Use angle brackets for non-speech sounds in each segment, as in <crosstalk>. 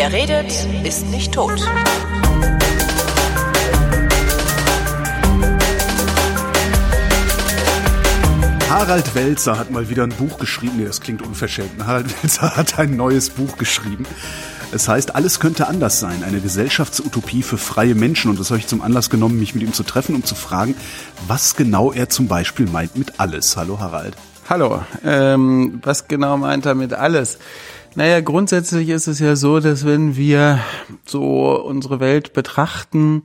Wer redet, ist nicht tot. Harald Welzer hat mal wieder ein Buch geschrieben. Nee, das klingt unverschämt. Harald <laughs> Welzer hat ein neues Buch geschrieben. Es heißt, alles könnte anders sein. Eine Gesellschaftsutopie für freie Menschen. Und das habe ich zum Anlass genommen, mich mit ihm zu treffen, um zu fragen, was genau er zum Beispiel meint mit alles. Hallo Harald. Hallo. Ähm, was genau meint er mit alles? Naja, grundsätzlich ist es ja so, dass wenn wir so unsere Welt betrachten,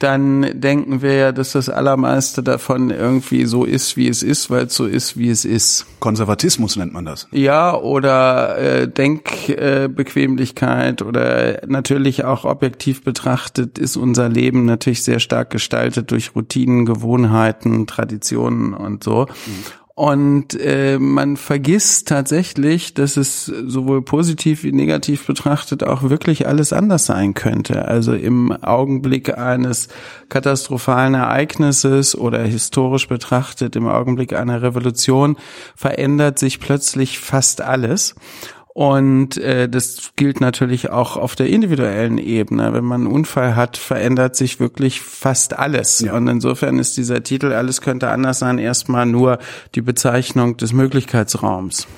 dann denken wir ja, dass das Allermeiste davon irgendwie so ist, wie es ist, weil es so ist, wie es ist. Konservatismus nennt man das. Ja, oder äh, Denkbequemlichkeit äh, oder natürlich auch objektiv betrachtet ist unser Leben natürlich sehr stark gestaltet durch Routinen, Gewohnheiten, Traditionen und so. Mhm. Und äh, man vergisst tatsächlich, dass es sowohl positiv wie negativ betrachtet auch wirklich alles anders sein könnte. Also im Augenblick eines katastrophalen Ereignisses oder historisch betrachtet im Augenblick einer Revolution verändert sich plötzlich fast alles. Und äh, das gilt natürlich auch auf der individuellen Ebene. Wenn man einen Unfall hat, verändert sich wirklich fast alles. Ja. Und insofern ist dieser Titel Alles könnte anders sein erstmal nur die Bezeichnung des Möglichkeitsraums.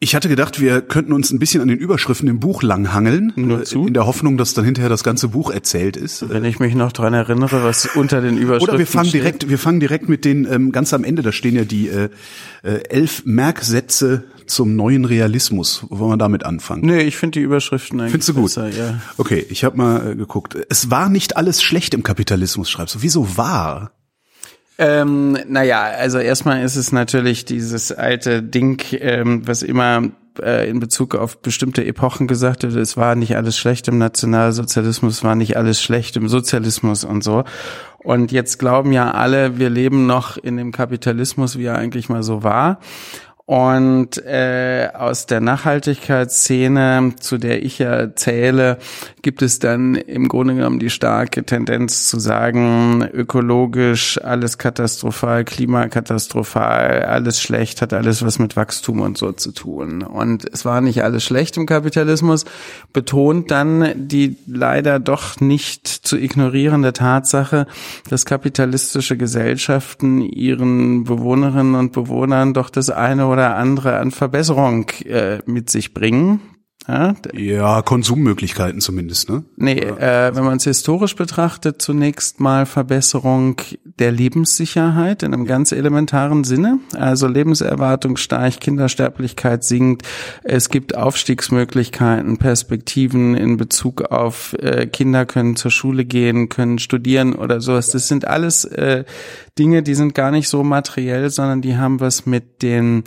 Ich hatte gedacht, wir könnten uns ein bisschen an den Überschriften im Buch langhangeln, Nur zu? in der Hoffnung, dass dann hinterher das ganze Buch erzählt ist. Wenn ich mich noch dran erinnere, was <laughs> unter den Überschriften Oder wir fangen steht. direkt, wir fangen direkt mit den ähm, ganz am Ende. Da stehen ja die äh, äh, elf Merksätze zum neuen Realismus. Wollen wir damit anfangen? Nee, ich finde die Überschriften eigentlich Findest du gut? Besser, ja. Okay, ich habe mal äh, geguckt. Es war nicht alles schlecht im Kapitalismus, schreibst du. Wieso war? Ähm, naja, also erstmal ist es natürlich dieses alte Ding, ähm, was immer äh, in Bezug auf bestimmte Epochen gesagt wird, es war nicht alles schlecht im Nationalsozialismus, war nicht alles schlecht im Sozialismus und so. Und jetzt glauben ja alle, wir leben noch in dem Kapitalismus, wie er eigentlich mal so war. Und äh, aus der Nachhaltigkeitsszene, zu der ich ja zähle, gibt es dann im Grunde genommen die starke Tendenz zu sagen, ökologisch alles katastrophal, klimakatastrophal, alles schlecht, hat alles was mit Wachstum und so zu tun. Und es war nicht alles schlecht im Kapitalismus, betont dann die leider doch nicht zu ignorierende Tatsache, dass kapitalistische Gesellschaften ihren Bewohnerinnen und Bewohnern doch das eine oder oder andere an Verbesserung äh, mit sich bringen. Ja, ja, Konsummöglichkeiten zumindest, ne? Nee, äh, wenn man es historisch betrachtet, zunächst mal Verbesserung der Lebenssicherheit in einem ganz elementaren Sinne. Also Lebenserwartung steigt, Kindersterblichkeit sinkt, es gibt Aufstiegsmöglichkeiten, Perspektiven in Bezug auf äh, Kinder können zur Schule gehen, können studieren oder sowas. Das sind alles äh, Dinge, die sind gar nicht so materiell, sondern die haben was mit den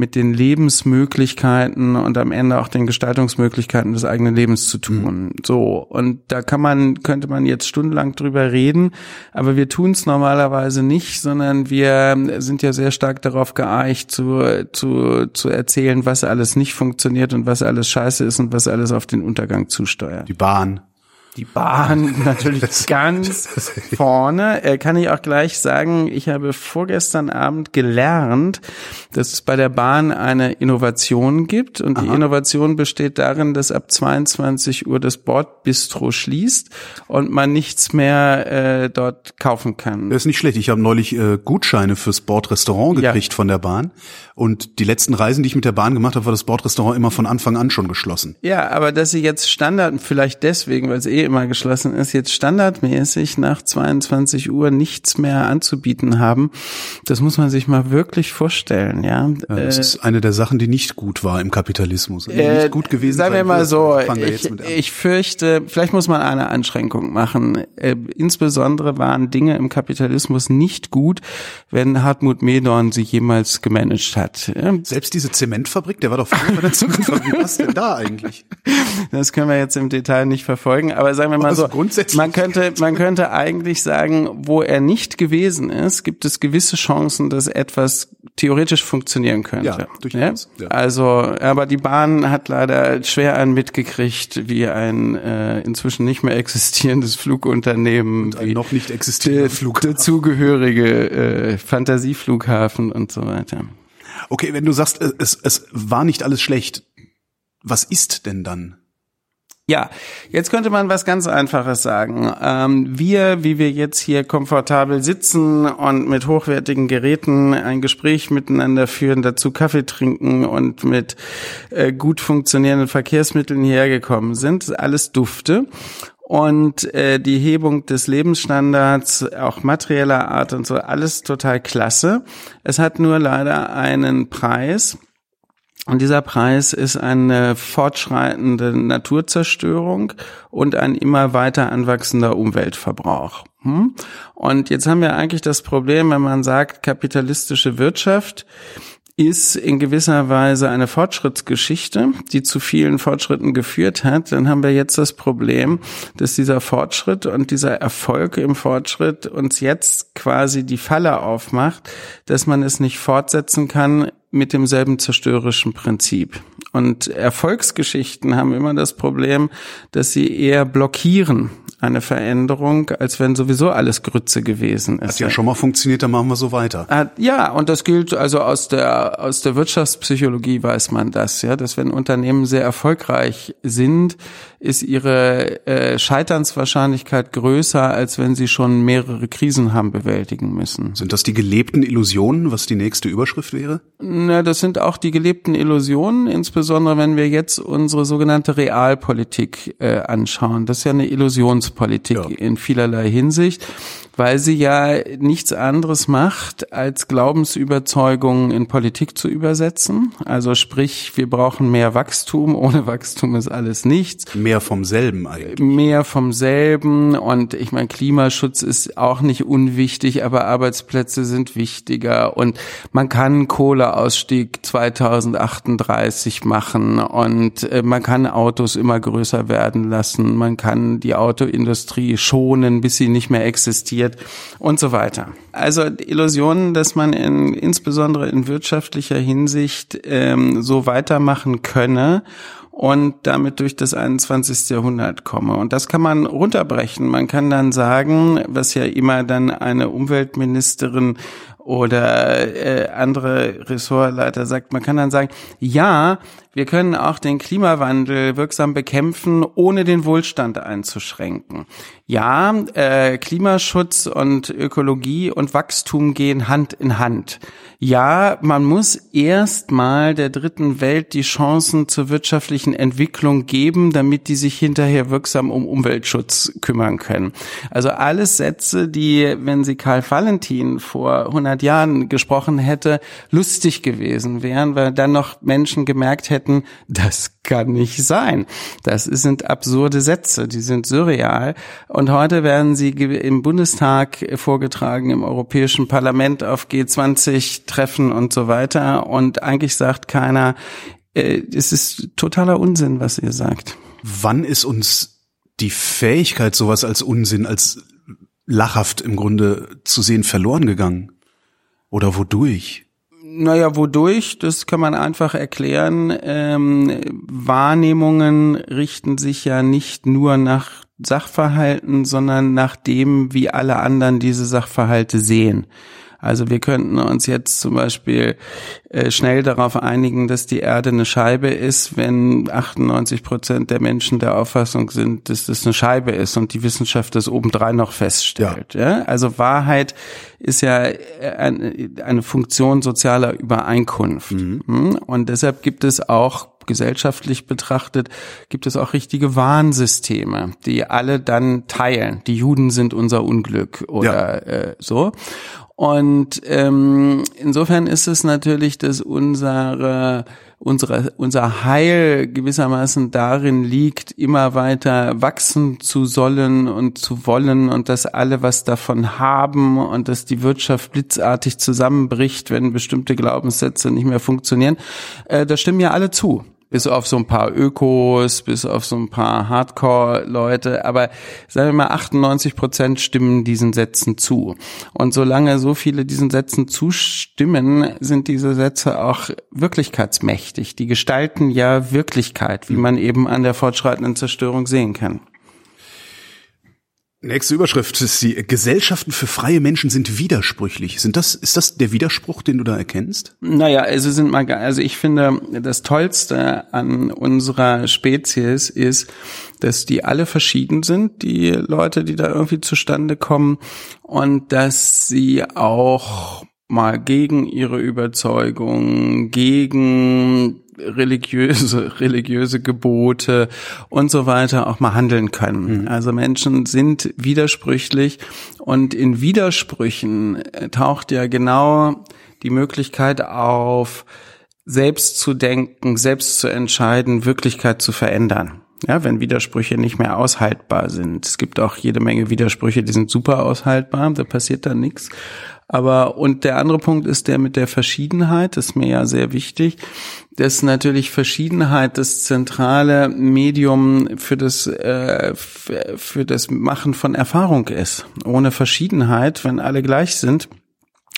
mit den Lebensmöglichkeiten und am Ende auch den Gestaltungsmöglichkeiten des eigenen Lebens zu tun. Mhm. So und da kann man könnte man jetzt stundenlang drüber reden, aber wir tun es normalerweise nicht, sondern wir sind ja sehr stark darauf geeicht zu zu zu erzählen, was alles nicht funktioniert und was alles scheiße ist und was alles auf den Untergang zusteuert. Die Bahn die Bahn <laughs> natürlich ganz <laughs> vorne. Äh, kann ich auch gleich sagen, ich habe vorgestern Abend gelernt, dass es bei der Bahn eine Innovation gibt. Und Aha. die Innovation besteht darin, dass ab 22 Uhr das Bordbistro schließt und man nichts mehr äh, dort kaufen kann. Das ist nicht schlecht. Ich habe neulich äh, Gutscheine fürs Bordrestaurant gekriegt ja. von der Bahn. Und die letzten Reisen, die ich mit der Bahn gemacht habe, war das Bordrestaurant immer von Anfang an schon geschlossen. Ja, aber dass sie jetzt Standard, vielleicht deswegen, weil es eh immer geschlossen ist, jetzt standardmäßig nach 22 Uhr nichts mehr anzubieten haben, das muss man sich mal wirklich vorstellen, ja. ja das äh, ist eine der Sachen, die nicht gut war im Kapitalismus. Äh, nicht gut gewesen. Sagen wir mal so, ich, ich fürchte, vielleicht muss man eine Einschränkung machen. Äh, insbesondere waren Dinge im Kapitalismus nicht gut, wenn Hartmut Medorn sie jemals gemanagt hat hat. Selbst diese Zementfabrik, der war doch früher bei der Zukunftsfabrik. Was denn da eigentlich? Das können wir jetzt im Detail nicht verfolgen, aber sagen wir mal also so, man könnte, man könnte eigentlich sagen, wo er nicht gewesen ist, gibt es gewisse Chancen, dass etwas theoretisch funktionieren könnte. Ja, durchaus. Ja? Also, aber die Bahn hat leider schwer einen mitgekriegt, wie ein äh, inzwischen nicht mehr existierendes Flugunternehmen, und ein noch nicht existierender Flughafen, dazugehörige äh, Fantasieflughafen und so weiter. Okay, wenn du sagst, es, es war nicht alles schlecht, was ist denn dann? Ja, jetzt könnte man was ganz Einfaches sagen. Ähm, wir, wie wir jetzt hier komfortabel sitzen und mit hochwertigen Geräten ein Gespräch miteinander führen, dazu Kaffee trinken und mit äh, gut funktionierenden Verkehrsmitteln hergekommen sind, alles Dufte und äh, die Hebung des Lebensstandards, auch materieller Art und so, alles total klasse. Es hat nur leider einen Preis. Und dieser Preis ist eine fortschreitende Naturzerstörung und ein immer weiter anwachsender Umweltverbrauch. Hm? Und jetzt haben wir eigentlich das Problem, wenn man sagt, kapitalistische Wirtschaft ist in gewisser Weise eine Fortschrittsgeschichte, die zu vielen Fortschritten geführt hat, dann haben wir jetzt das Problem, dass dieser Fortschritt und dieser Erfolg im Fortschritt uns jetzt quasi die Falle aufmacht, dass man es nicht fortsetzen kann mit demselben zerstörerischen Prinzip. Und Erfolgsgeschichten haben immer das Problem, dass sie eher blockieren eine Veränderung, als wenn sowieso alles Grütze gewesen ist. Hat ja schon mal funktioniert, dann machen wir so weiter. Ja, und das gilt also aus der, aus der Wirtschaftspsychologie weiß man das, ja, dass wenn Unternehmen sehr erfolgreich sind, ist ihre äh, Scheiternswahrscheinlichkeit größer, als wenn sie schon mehrere Krisen haben bewältigen müssen. Sind das die gelebten Illusionen, was die nächste Überschrift wäre? Na, das sind auch die gelebten Illusionen, insbesondere wenn wir jetzt unsere sogenannte Realpolitik äh, anschauen. Das ist ja eine Illusionspolitik ja. in vielerlei Hinsicht weil sie ja nichts anderes macht, als Glaubensüberzeugungen in Politik zu übersetzen. Also sprich, wir brauchen mehr Wachstum, ohne Wachstum ist alles nichts. Mehr vom selben eigentlich. Mehr vom selben und ich meine, Klimaschutz ist auch nicht unwichtig, aber Arbeitsplätze sind wichtiger und man kann Kohleausstieg 2038 machen und äh, man kann Autos immer größer werden lassen, man kann die Autoindustrie schonen, bis sie nicht mehr existiert wird und so weiter. Also Illusionen, dass man in, insbesondere in wirtschaftlicher Hinsicht ähm, so weitermachen könne und damit durch das 21. Jahrhundert komme. Und das kann man runterbrechen. Man kann dann sagen, was ja immer dann eine Umweltministerin oder äh, andere Ressortleiter sagt, man kann dann sagen, ja, wir können auch den Klimawandel wirksam bekämpfen, ohne den Wohlstand einzuschränken. Ja, äh, Klimaschutz und Ökologie und Wachstum gehen Hand in Hand. Ja, man muss erstmal der dritten Welt die Chancen zur wirtschaftlichen Entwicklung geben, damit die sich hinterher wirksam um Umweltschutz kümmern können. Also alles Sätze, die, wenn sie Karl Valentin vor 100 Jahren gesprochen hätte, lustig gewesen wären, weil dann noch Menschen gemerkt hätten, hätten, das kann nicht sein. Das sind absurde Sätze, die sind surreal. Und heute werden sie im Bundestag vorgetragen, im Europäischen Parlament auf G20-Treffen und so weiter. Und eigentlich sagt keiner, äh, es ist totaler Unsinn, was ihr sagt. Wann ist uns die Fähigkeit, sowas als Unsinn, als lachhaft im Grunde zu sehen, verloren gegangen? Oder wodurch? Naja, wodurch? Das kann man einfach erklären. Ähm, Wahrnehmungen richten sich ja nicht nur nach Sachverhalten, sondern nach dem, wie alle anderen diese Sachverhalte sehen. Also wir könnten uns jetzt zum Beispiel äh, schnell darauf einigen, dass die Erde eine Scheibe ist, wenn 98 Prozent der Menschen der Auffassung sind, dass das eine Scheibe ist und die Wissenschaft das obendrein noch feststellt. Ja. ja? Also Wahrheit ist ja äh, eine Funktion sozialer Übereinkunft. Mhm. Hm? Und deshalb gibt es auch gesellschaftlich betrachtet, gibt es auch richtige Warnsysteme, die alle dann teilen. Die Juden sind unser Unglück oder ja. äh, so. Und ähm, insofern ist es natürlich, dass unsere, unsere, unser Heil gewissermaßen darin liegt, immer weiter wachsen zu sollen und zu wollen und dass alle was davon haben und dass die Wirtschaft blitzartig zusammenbricht, wenn bestimmte Glaubenssätze nicht mehr funktionieren. Äh, da stimmen ja alle zu bis auf so ein paar Ökos, bis auf so ein paar Hardcore-Leute, aber sagen wir mal 98 Prozent stimmen diesen Sätzen zu. Und solange so viele diesen Sätzen zustimmen, sind diese Sätze auch wirklichkeitsmächtig. Die gestalten ja Wirklichkeit, wie man eben an der fortschreitenden Zerstörung sehen kann. Nächste Überschrift ist die Gesellschaften für freie Menschen sind widersprüchlich. Sind das, ist das der Widerspruch, den du da erkennst? Naja, also sind mal, also ich finde, das Tollste an unserer Spezies ist, dass die alle verschieden sind, die Leute, die da irgendwie zustande kommen und dass sie auch mal gegen ihre Überzeugung, gegen religiöse, <laughs> religiöse Gebote und so weiter auch mal handeln können. Mhm. Also Menschen sind widersprüchlich und in Widersprüchen äh, taucht ja genau die Möglichkeit auf, selbst zu denken, selbst zu entscheiden, Wirklichkeit zu verändern. Ja, wenn Widersprüche nicht mehr aushaltbar sind. Es gibt auch jede Menge Widersprüche, die sind super aushaltbar, da passiert dann nichts. Aber und der andere Punkt ist der mit der Verschiedenheit, das ist mir ja sehr wichtig, dass natürlich Verschiedenheit das zentrale Medium für das äh, für das Machen von Erfahrung ist. Ohne Verschiedenheit, wenn alle gleich sind,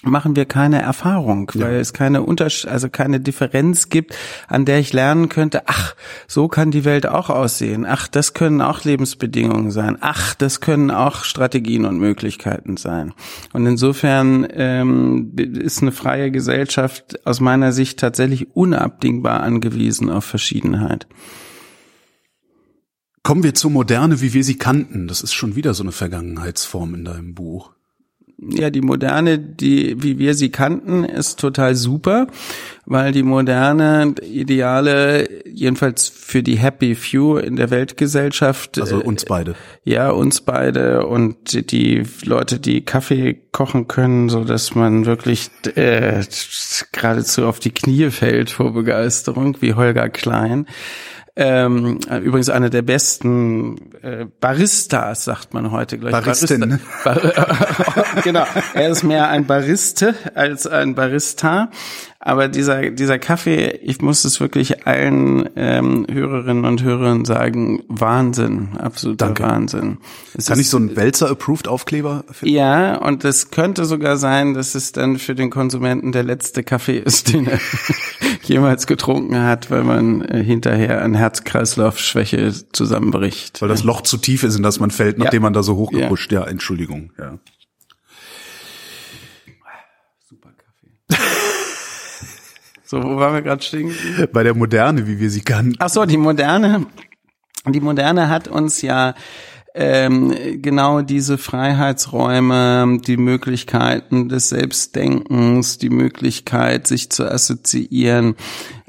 machen wir keine Erfahrung, weil ja. es keine Unterschied, also keine Differenz gibt, an der ich lernen könnte, ach, so kann die Welt auch aussehen. Ach, das können auch Lebensbedingungen sein. Ach, das können auch Strategien und Möglichkeiten sein. Und insofern ähm, ist eine freie Gesellschaft aus meiner Sicht tatsächlich unabdingbar angewiesen auf Verschiedenheit. Kommen wir zur Moderne, wie wir sie kannten. Das ist schon wieder so eine Vergangenheitsform in deinem Buch ja, die moderne, die, wie wir sie kannten, ist total super, weil die moderne Ideale, jedenfalls für die Happy Few in der Weltgesellschaft. Also äh, uns beide. Ja, uns beide und die Leute, die Kaffee kochen können, so dass man wirklich äh, geradezu auf die Knie fällt vor Begeisterung, wie Holger Klein. Ähm, übrigens eine der besten äh, Baristas, sagt man heute gleich. Baristin. Barista. Bar <laughs> genau, er ist mehr ein Bariste als ein Barista. Aber dieser, dieser Kaffee, ich muss es wirklich allen ähm, Hörerinnen und Hörern sagen, Wahnsinn, absoluter Danke. Wahnsinn. Es Kann ist, ich so einen Wälzer-Approved-Aufkleber finden? Ja, und es könnte sogar sein, dass es dann für den Konsumenten der letzte Kaffee ist, <laughs> den er <laughs> jemals getrunken hat, weil man äh, hinterher an Herz-Kreislauf-Schwäche zusammenbricht. Weil das Loch zu tief ist, in das man fällt, nachdem ja. man da so hochgepusht. Ja. ja, Entschuldigung. Ja. So, wo waren wir gerade stehen? Bei der Moderne, wie wir sie kannten. Ach so, die Moderne. Die Moderne hat uns ja ähm, genau diese Freiheitsräume, die Möglichkeiten des Selbstdenkens, die Möglichkeit, sich zu assoziieren,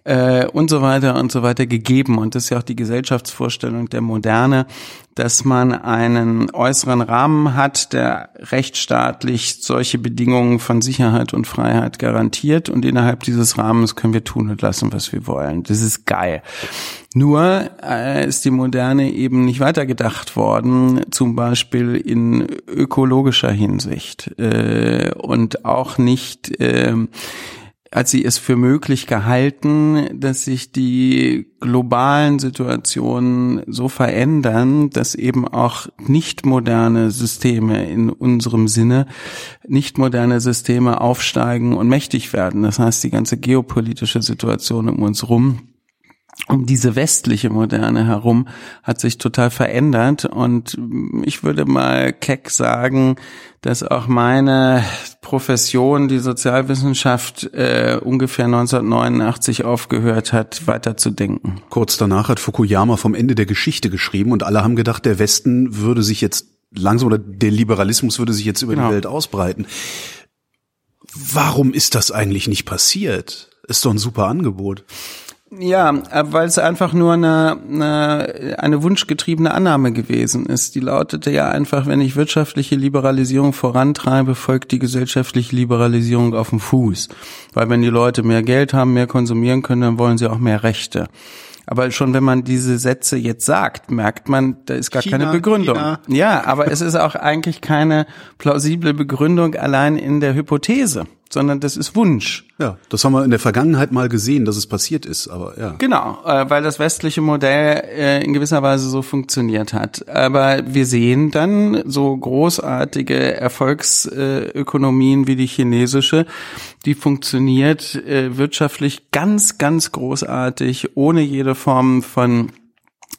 äh, und so weiter und so weiter gegeben. Und das ist ja auch die Gesellschaftsvorstellung der Moderne, dass man einen äußeren Rahmen hat, der rechtsstaatlich solche Bedingungen von Sicherheit und Freiheit garantiert. Und innerhalb dieses Rahmens können wir tun und lassen, was wir wollen. Das ist geil. Nur äh, ist die Moderne eben nicht weitergedacht worden, zum Beispiel in ökologischer Hinsicht äh, und auch nicht äh, hat sie es für möglich gehalten, dass sich die globalen Situationen so verändern, dass eben auch nicht moderne Systeme in unserem Sinne, nicht moderne Systeme aufsteigen und mächtig werden. Das heißt, die ganze geopolitische Situation um uns rum um diese westliche Moderne herum hat sich total verändert und ich würde mal keck sagen, dass auch meine Profession, die Sozialwissenschaft, äh, ungefähr 1989 aufgehört hat, weiter zu denken. Kurz danach hat Fukuyama vom Ende der Geschichte geschrieben und alle haben gedacht, der Westen würde sich jetzt langsam oder der Liberalismus würde sich jetzt über genau. die Welt ausbreiten. Warum ist das eigentlich nicht passiert? Ist doch ein super Angebot. Ja, äh, weil es einfach nur eine, eine, eine wunschgetriebene Annahme gewesen ist. Die lautete ja einfach, wenn ich wirtschaftliche Liberalisierung vorantreibe, folgt die gesellschaftliche Liberalisierung auf dem Fuß. Weil wenn die Leute mehr Geld haben, mehr konsumieren können, dann wollen sie auch mehr Rechte. Aber schon wenn man diese Sätze jetzt sagt, merkt man, da ist gar China, keine Begründung. China. Ja, aber es ist auch eigentlich keine plausible Begründung allein in der Hypothese sondern das ist Wunsch. Ja, das haben wir in der Vergangenheit mal gesehen, dass es passiert ist, aber ja. Genau, äh, weil das westliche Modell äh, in gewisser Weise so funktioniert hat. Aber wir sehen dann so großartige Erfolgsökonomien wie die chinesische, die funktioniert äh, wirtschaftlich ganz, ganz großartig, ohne jede Form von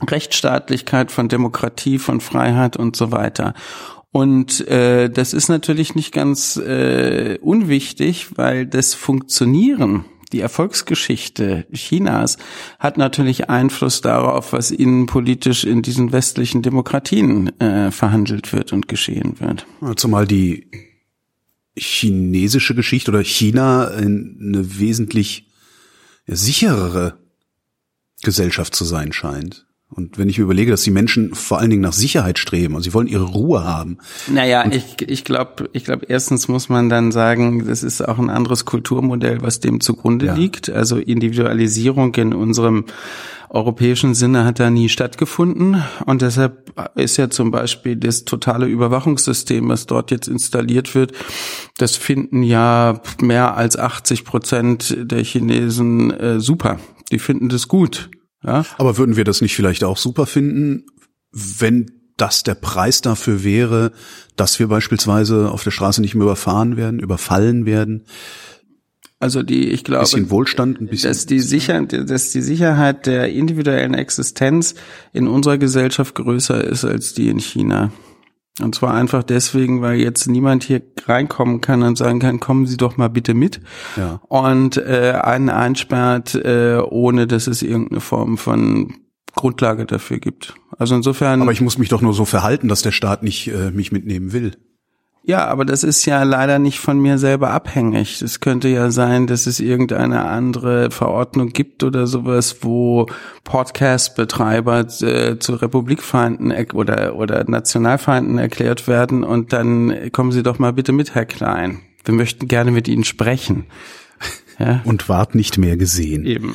Rechtsstaatlichkeit, von Demokratie, von Freiheit und so weiter. Und äh, das ist natürlich nicht ganz äh, unwichtig, weil das Funktionieren, die Erfolgsgeschichte Chinas hat natürlich Einfluss darauf, was innenpolitisch in diesen westlichen Demokratien äh, verhandelt wird und geschehen wird. Zumal die chinesische Geschichte oder China eine wesentlich sicherere Gesellschaft zu sein scheint. Und wenn ich überlege, dass die Menschen vor allen Dingen nach Sicherheit streben, also sie wollen ihre Ruhe haben. Naja, und ich, ich glaube, ich glaube, erstens muss man dann sagen, das ist auch ein anderes Kulturmodell, was dem zugrunde ja. liegt. Also Individualisierung in unserem europäischen Sinne hat da nie stattgefunden. Und deshalb ist ja zum Beispiel das totale Überwachungssystem, was dort jetzt installiert wird, das finden ja mehr als 80 Prozent der Chinesen äh, super. Die finden das gut. Ja? Aber würden wir das nicht vielleicht auch super finden, wenn das der Preis dafür wäre, dass wir beispielsweise auf der Straße nicht mehr überfahren werden, überfallen werden? Also die, ich glaube, bisschen Wohlstand, ein bisschen dass die Sicherheit, dass die Sicherheit der individuellen Existenz in unserer Gesellschaft größer ist als die in China. Und zwar einfach deswegen, weil jetzt niemand hier reinkommen kann und sagen kann, kommen Sie doch mal bitte mit. Ja. Und äh, einen einsperrt, äh, ohne dass es irgendeine Form von Grundlage dafür gibt. Also insofern. Aber ich muss mich doch nur so verhalten, dass der Staat nicht äh, mich mitnehmen will. Ja, aber das ist ja leider nicht von mir selber abhängig. Es könnte ja sein, dass es irgendeine andere Verordnung gibt oder sowas, wo Podcast-Betreiber äh, zu Republikfeinden oder, oder Nationalfeinden erklärt werden und dann kommen Sie doch mal bitte mit, Herr Klein. Wir möchten gerne mit Ihnen sprechen. <laughs> Ja? Und wart nicht mehr gesehen. Eben.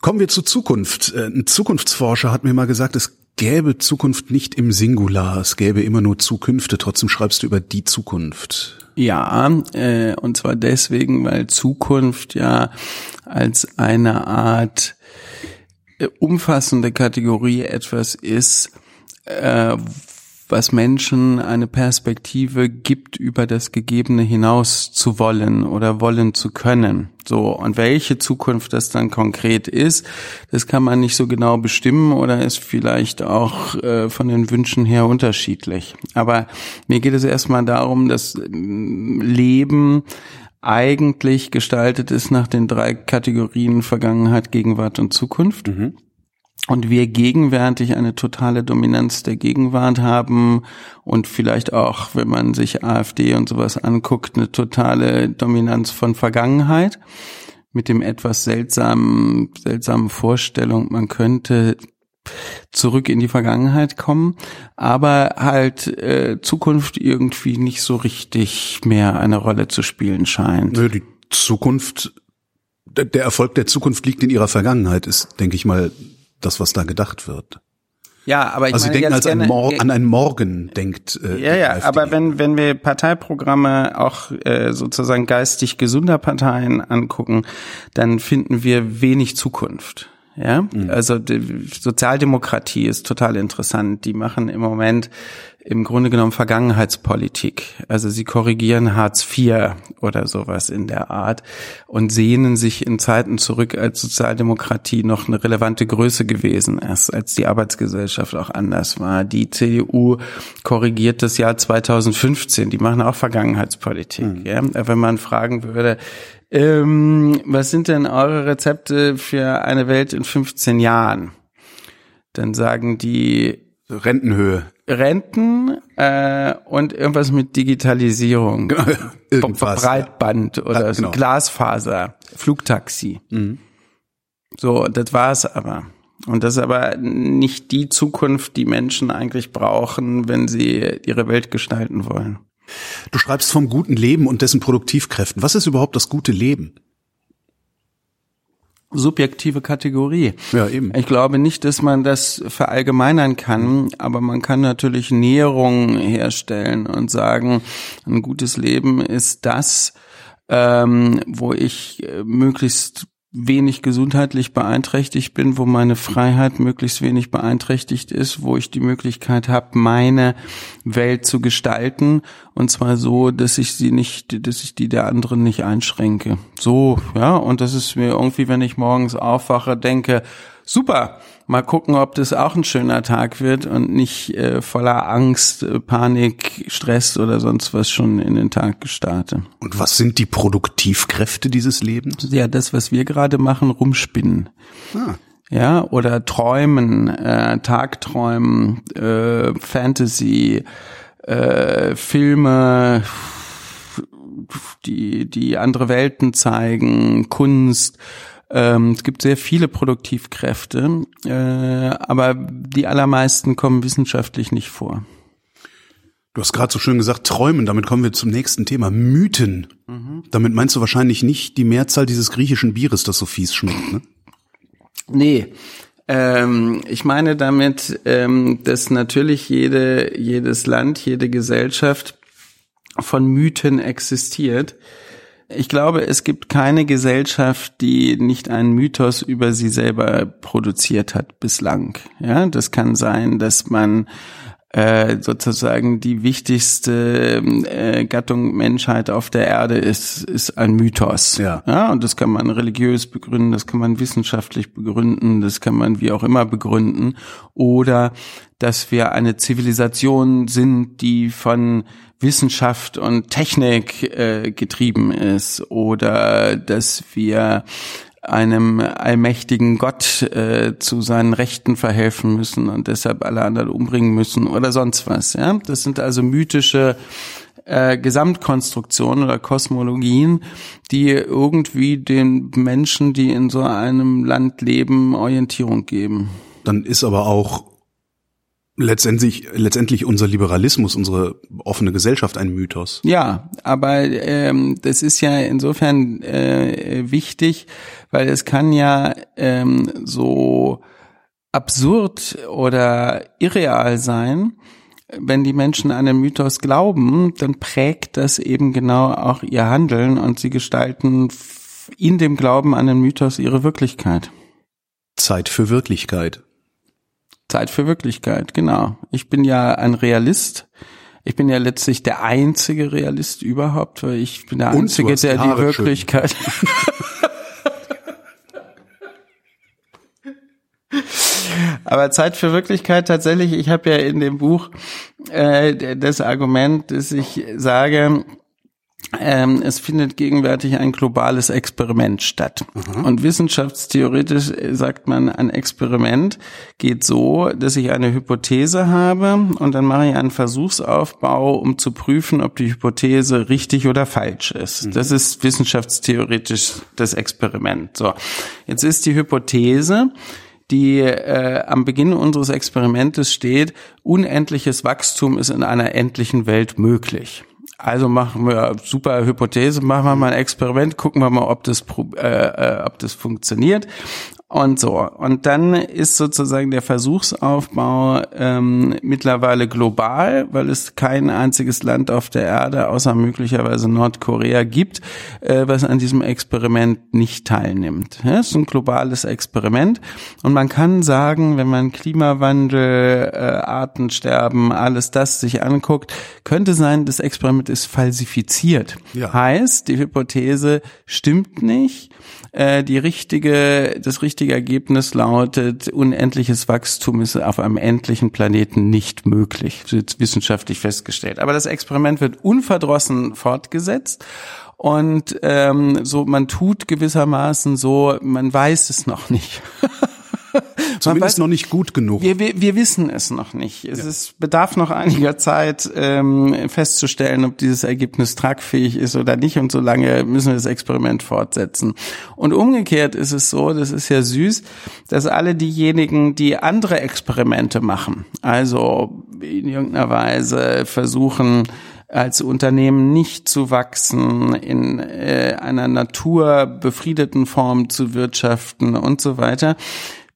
Kommen wir zur Zukunft. Äh, ein Zukunftsforscher hat mir mal gesagt, es gäbe Zukunft nicht im Singular, es gäbe immer nur Zukünfte, trotzdem schreibst du über die Zukunft. Ja, äh, und zwar deswegen, weil Zukunft ja als eine Art äh, umfassende Kategorie etwas ist, äh, was Menschen eine Perspektive gibt, über das Gegebene hinaus zu wollen oder wollen zu können. So, und welche Zukunft das dann konkret ist, das kann man nicht so genau bestimmen oder ist vielleicht auch äh, von den Wünschen her unterschiedlich. Aber mir geht es erstmal darum, dass ähm, Leben eigentlich gestaltet ist nach den drei Kategorien Vergangenheit, Gegenwart und Zukunft. Mhm und wir gegenwärtig eine totale Dominanz der Gegenwart haben und vielleicht auch, wenn man sich AfD und sowas anguckt, eine totale Dominanz von Vergangenheit mit dem etwas seltsamen, seltsamen Vorstellung, man könnte zurück in die Vergangenheit kommen, aber halt äh, Zukunft irgendwie nicht so richtig mehr eine Rolle zu spielen scheint. Nö, die Zukunft, der Erfolg der Zukunft liegt in ihrer Vergangenheit, ist, denke ich mal, das, was da gedacht wird. Ja, aber ich also meine Sie denken als gerne, an, Mor an einen Morgen denkt. Äh, ja, ja, aber wenn wenn wir Parteiprogramme auch äh, sozusagen geistig gesunder Parteien angucken, dann finden wir wenig Zukunft. Ja, mhm. also die Sozialdemokratie ist total interessant. Die machen im Moment im Grunde genommen Vergangenheitspolitik. Also sie korrigieren Hartz IV oder sowas in der Art und sehnen sich in Zeiten zurück, als Sozialdemokratie noch eine relevante Größe gewesen ist, als die Arbeitsgesellschaft auch anders war. Die CDU korrigiert das Jahr 2015. Die machen auch Vergangenheitspolitik. Mhm. Ja? Wenn man fragen würde, ähm, was sind denn eure Rezepte für eine Welt in 15 Jahren? Dann sagen die Rentenhöhe. Renten äh, und irgendwas mit Digitalisierung. <laughs> irgendwas, Breitband oder ja, genau. so Glasfaser, Flugtaxi. Mhm. So, das war's aber. Und das ist aber nicht die Zukunft, die Menschen eigentlich brauchen, wenn sie ihre Welt gestalten wollen. Du schreibst vom guten Leben und dessen Produktivkräften. Was ist überhaupt das gute Leben? Subjektive Kategorie. Ja, eben. Ich glaube nicht, dass man das verallgemeinern kann, aber man kann natürlich Näherungen herstellen und sagen, ein gutes Leben ist das, ähm, wo ich äh, möglichst wenig gesundheitlich beeinträchtigt bin, wo meine Freiheit möglichst wenig beeinträchtigt ist, wo ich die Möglichkeit habe, meine Welt zu gestalten und zwar so, dass ich sie nicht, dass ich die der anderen nicht einschränke. So, ja, und das ist mir irgendwie, wenn ich morgens aufwache, denke, Super. Mal gucken, ob das auch ein schöner Tag wird und nicht äh, voller Angst, äh, Panik, Stress oder sonst was schon in den Tag gestartet. Und was sind die Produktivkräfte dieses Lebens? Ja, das, was wir gerade machen, rumspinnen. Ah. Ja, oder träumen, äh, Tagträumen, äh, Fantasy, äh, Filme, die, die andere Welten zeigen, Kunst, ähm, es gibt sehr viele Produktivkräfte, äh, aber die allermeisten kommen wissenschaftlich nicht vor. Du hast gerade so schön gesagt, träumen. Damit kommen wir zum nächsten Thema. Mythen. Mhm. Damit meinst du wahrscheinlich nicht die Mehrzahl dieses griechischen Bieres, das so fies schmeckt, ne? Nee. Ähm, ich meine damit, ähm, dass natürlich jede, jedes Land, jede Gesellschaft von Mythen existiert. Ich glaube, es gibt keine Gesellschaft, die nicht einen Mythos über sie selber produziert hat bislang. Ja, das kann sein, dass man äh, sozusagen die wichtigste äh, Gattung Menschheit auf der Erde ist, ist ein Mythos. Ja. ja. Und das kann man religiös begründen, das kann man wissenschaftlich begründen, das kann man wie auch immer begründen. Oder dass wir eine Zivilisation sind, die von Wissenschaft und Technik äh, getrieben ist oder dass wir einem allmächtigen Gott äh, zu seinen Rechten verhelfen müssen und deshalb alle anderen umbringen müssen oder sonst was. Ja, das sind also mythische äh, Gesamtkonstruktionen oder Kosmologien, die irgendwie den Menschen, die in so einem Land leben, Orientierung geben. Dann ist aber auch letztendlich, letztendlich unser Liberalismus, unsere offene Gesellschaft ein Mythos. Ja, aber ähm, das ist ja insofern äh, wichtig, weil es kann ja ähm, so absurd oder irreal sein, wenn die Menschen an den Mythos glauben, dann prägt das eben genau auch ihr Handeln und sie gestalten in dem Glauben an den Mythos ihre Wirklichkeit. Zeit für Wirklichkeit. Zeit für Wirklichkeit, genau. Ich bin ja ein Realist. Ich bin ja letztlich der einzige Realist überhaupt, weil ich bin der Und Einzige, der die die Haare Wirklichkeit. <laughs> Aber Zeit für Wirklichkeit tatsächlich, ich habe ja in dem Buch äh, das Argument, dass ich sage, ähm, es findet gegenwärtig ein globales Experiment statt. Und wissenschaftstheoretisch sagt man, ein Experiment geht so, dass ich eine Hypothese habe und dann mache ich einen Versuchsaufbau, um zu prüfen, ob die Hypothese richtig oder falsch ist. Das ist wissenschaftstheoretisch das Experiment. So, jetzt ist die Hypothese, die äh, am Beginn unseres Experimentes steht, unendliches Wachstum ist in einer endlichen Welt möglich. Also machen wir super Hypothese, machen wir mal ein Experiment, gucken wir mal, ob das, äh, äh, ob das funktioniert und so. Und dann ist sozusagen der Versuchsaufbau ähm, mittlerweile global, weil es kein einziges Land auf der Erde, außer möglicherweise Nordkorea, gibt, äh, was an diesem Experiment nicht teilnimmt. Ja, es ist ein globales Experiment. Und man kann sagen, wenn man Klimawandel, äh, Artensterben, alles das sich anguckt, könnte sein, das Experiment ist falsifiziert. Ja. Heißt, die Hypothese stimmt nicht. Äh, die richtige, das richtige Ergebnis lautet, unendliches Wachstum ist auf einem endlichen Planeten nicht möglich. Wird wissenschaftlich festgestellt. Aber das Experiment wird unverdrossen fortgesetzt. Und ähm, so, man tut gewissermaßen so, man weiß es noch nicht. <laughs> <laughs> Zumindest weiß- noch nicht gut genug. Wir, wir, wir wissen es noch nicht. Es ist, bedarf noch einiger Zeit, ähm, festzustellen, ob dieses Ergebnis tragfähig ist oder nicht. Und solange müssen wir das Experiment fortsetzen. Und umgekehrt ist es so, das ist ja süß, dass alle diejenigen, die andere Experimente machen, also in irgendeiner Weise versuchen, als Unternehmen nicht zu wachsen, in äh, einer naturbefriedeten Form zu wirtschaften und so weiter,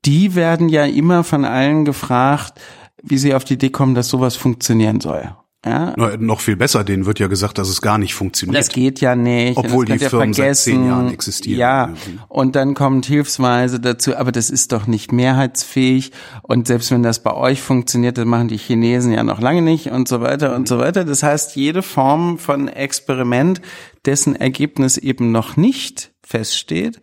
die werden ja immer von allen gefragt, wie sie auf die Idee kommen, dass sowas funktionieren soll. Ja, No- Noch viel besser, denen wird ja gesagt, dass es gar nicht funktioniert. das geht ja nicht. Obwohl das die Firmen seit vergessen. zehn Jahren existieren. Ja, Mhm. und dann kommt hilfsweise dazu, aber das ist doch nicht mehrheitsfähig. Und selbst wenn das bei euch funktioniert, dann machen die Chinesen ja noch lange nicht und so weiter und so weiter. Das heißt, jede Form von Experiment, dessen Ergebnis eben noch nicht feststeht,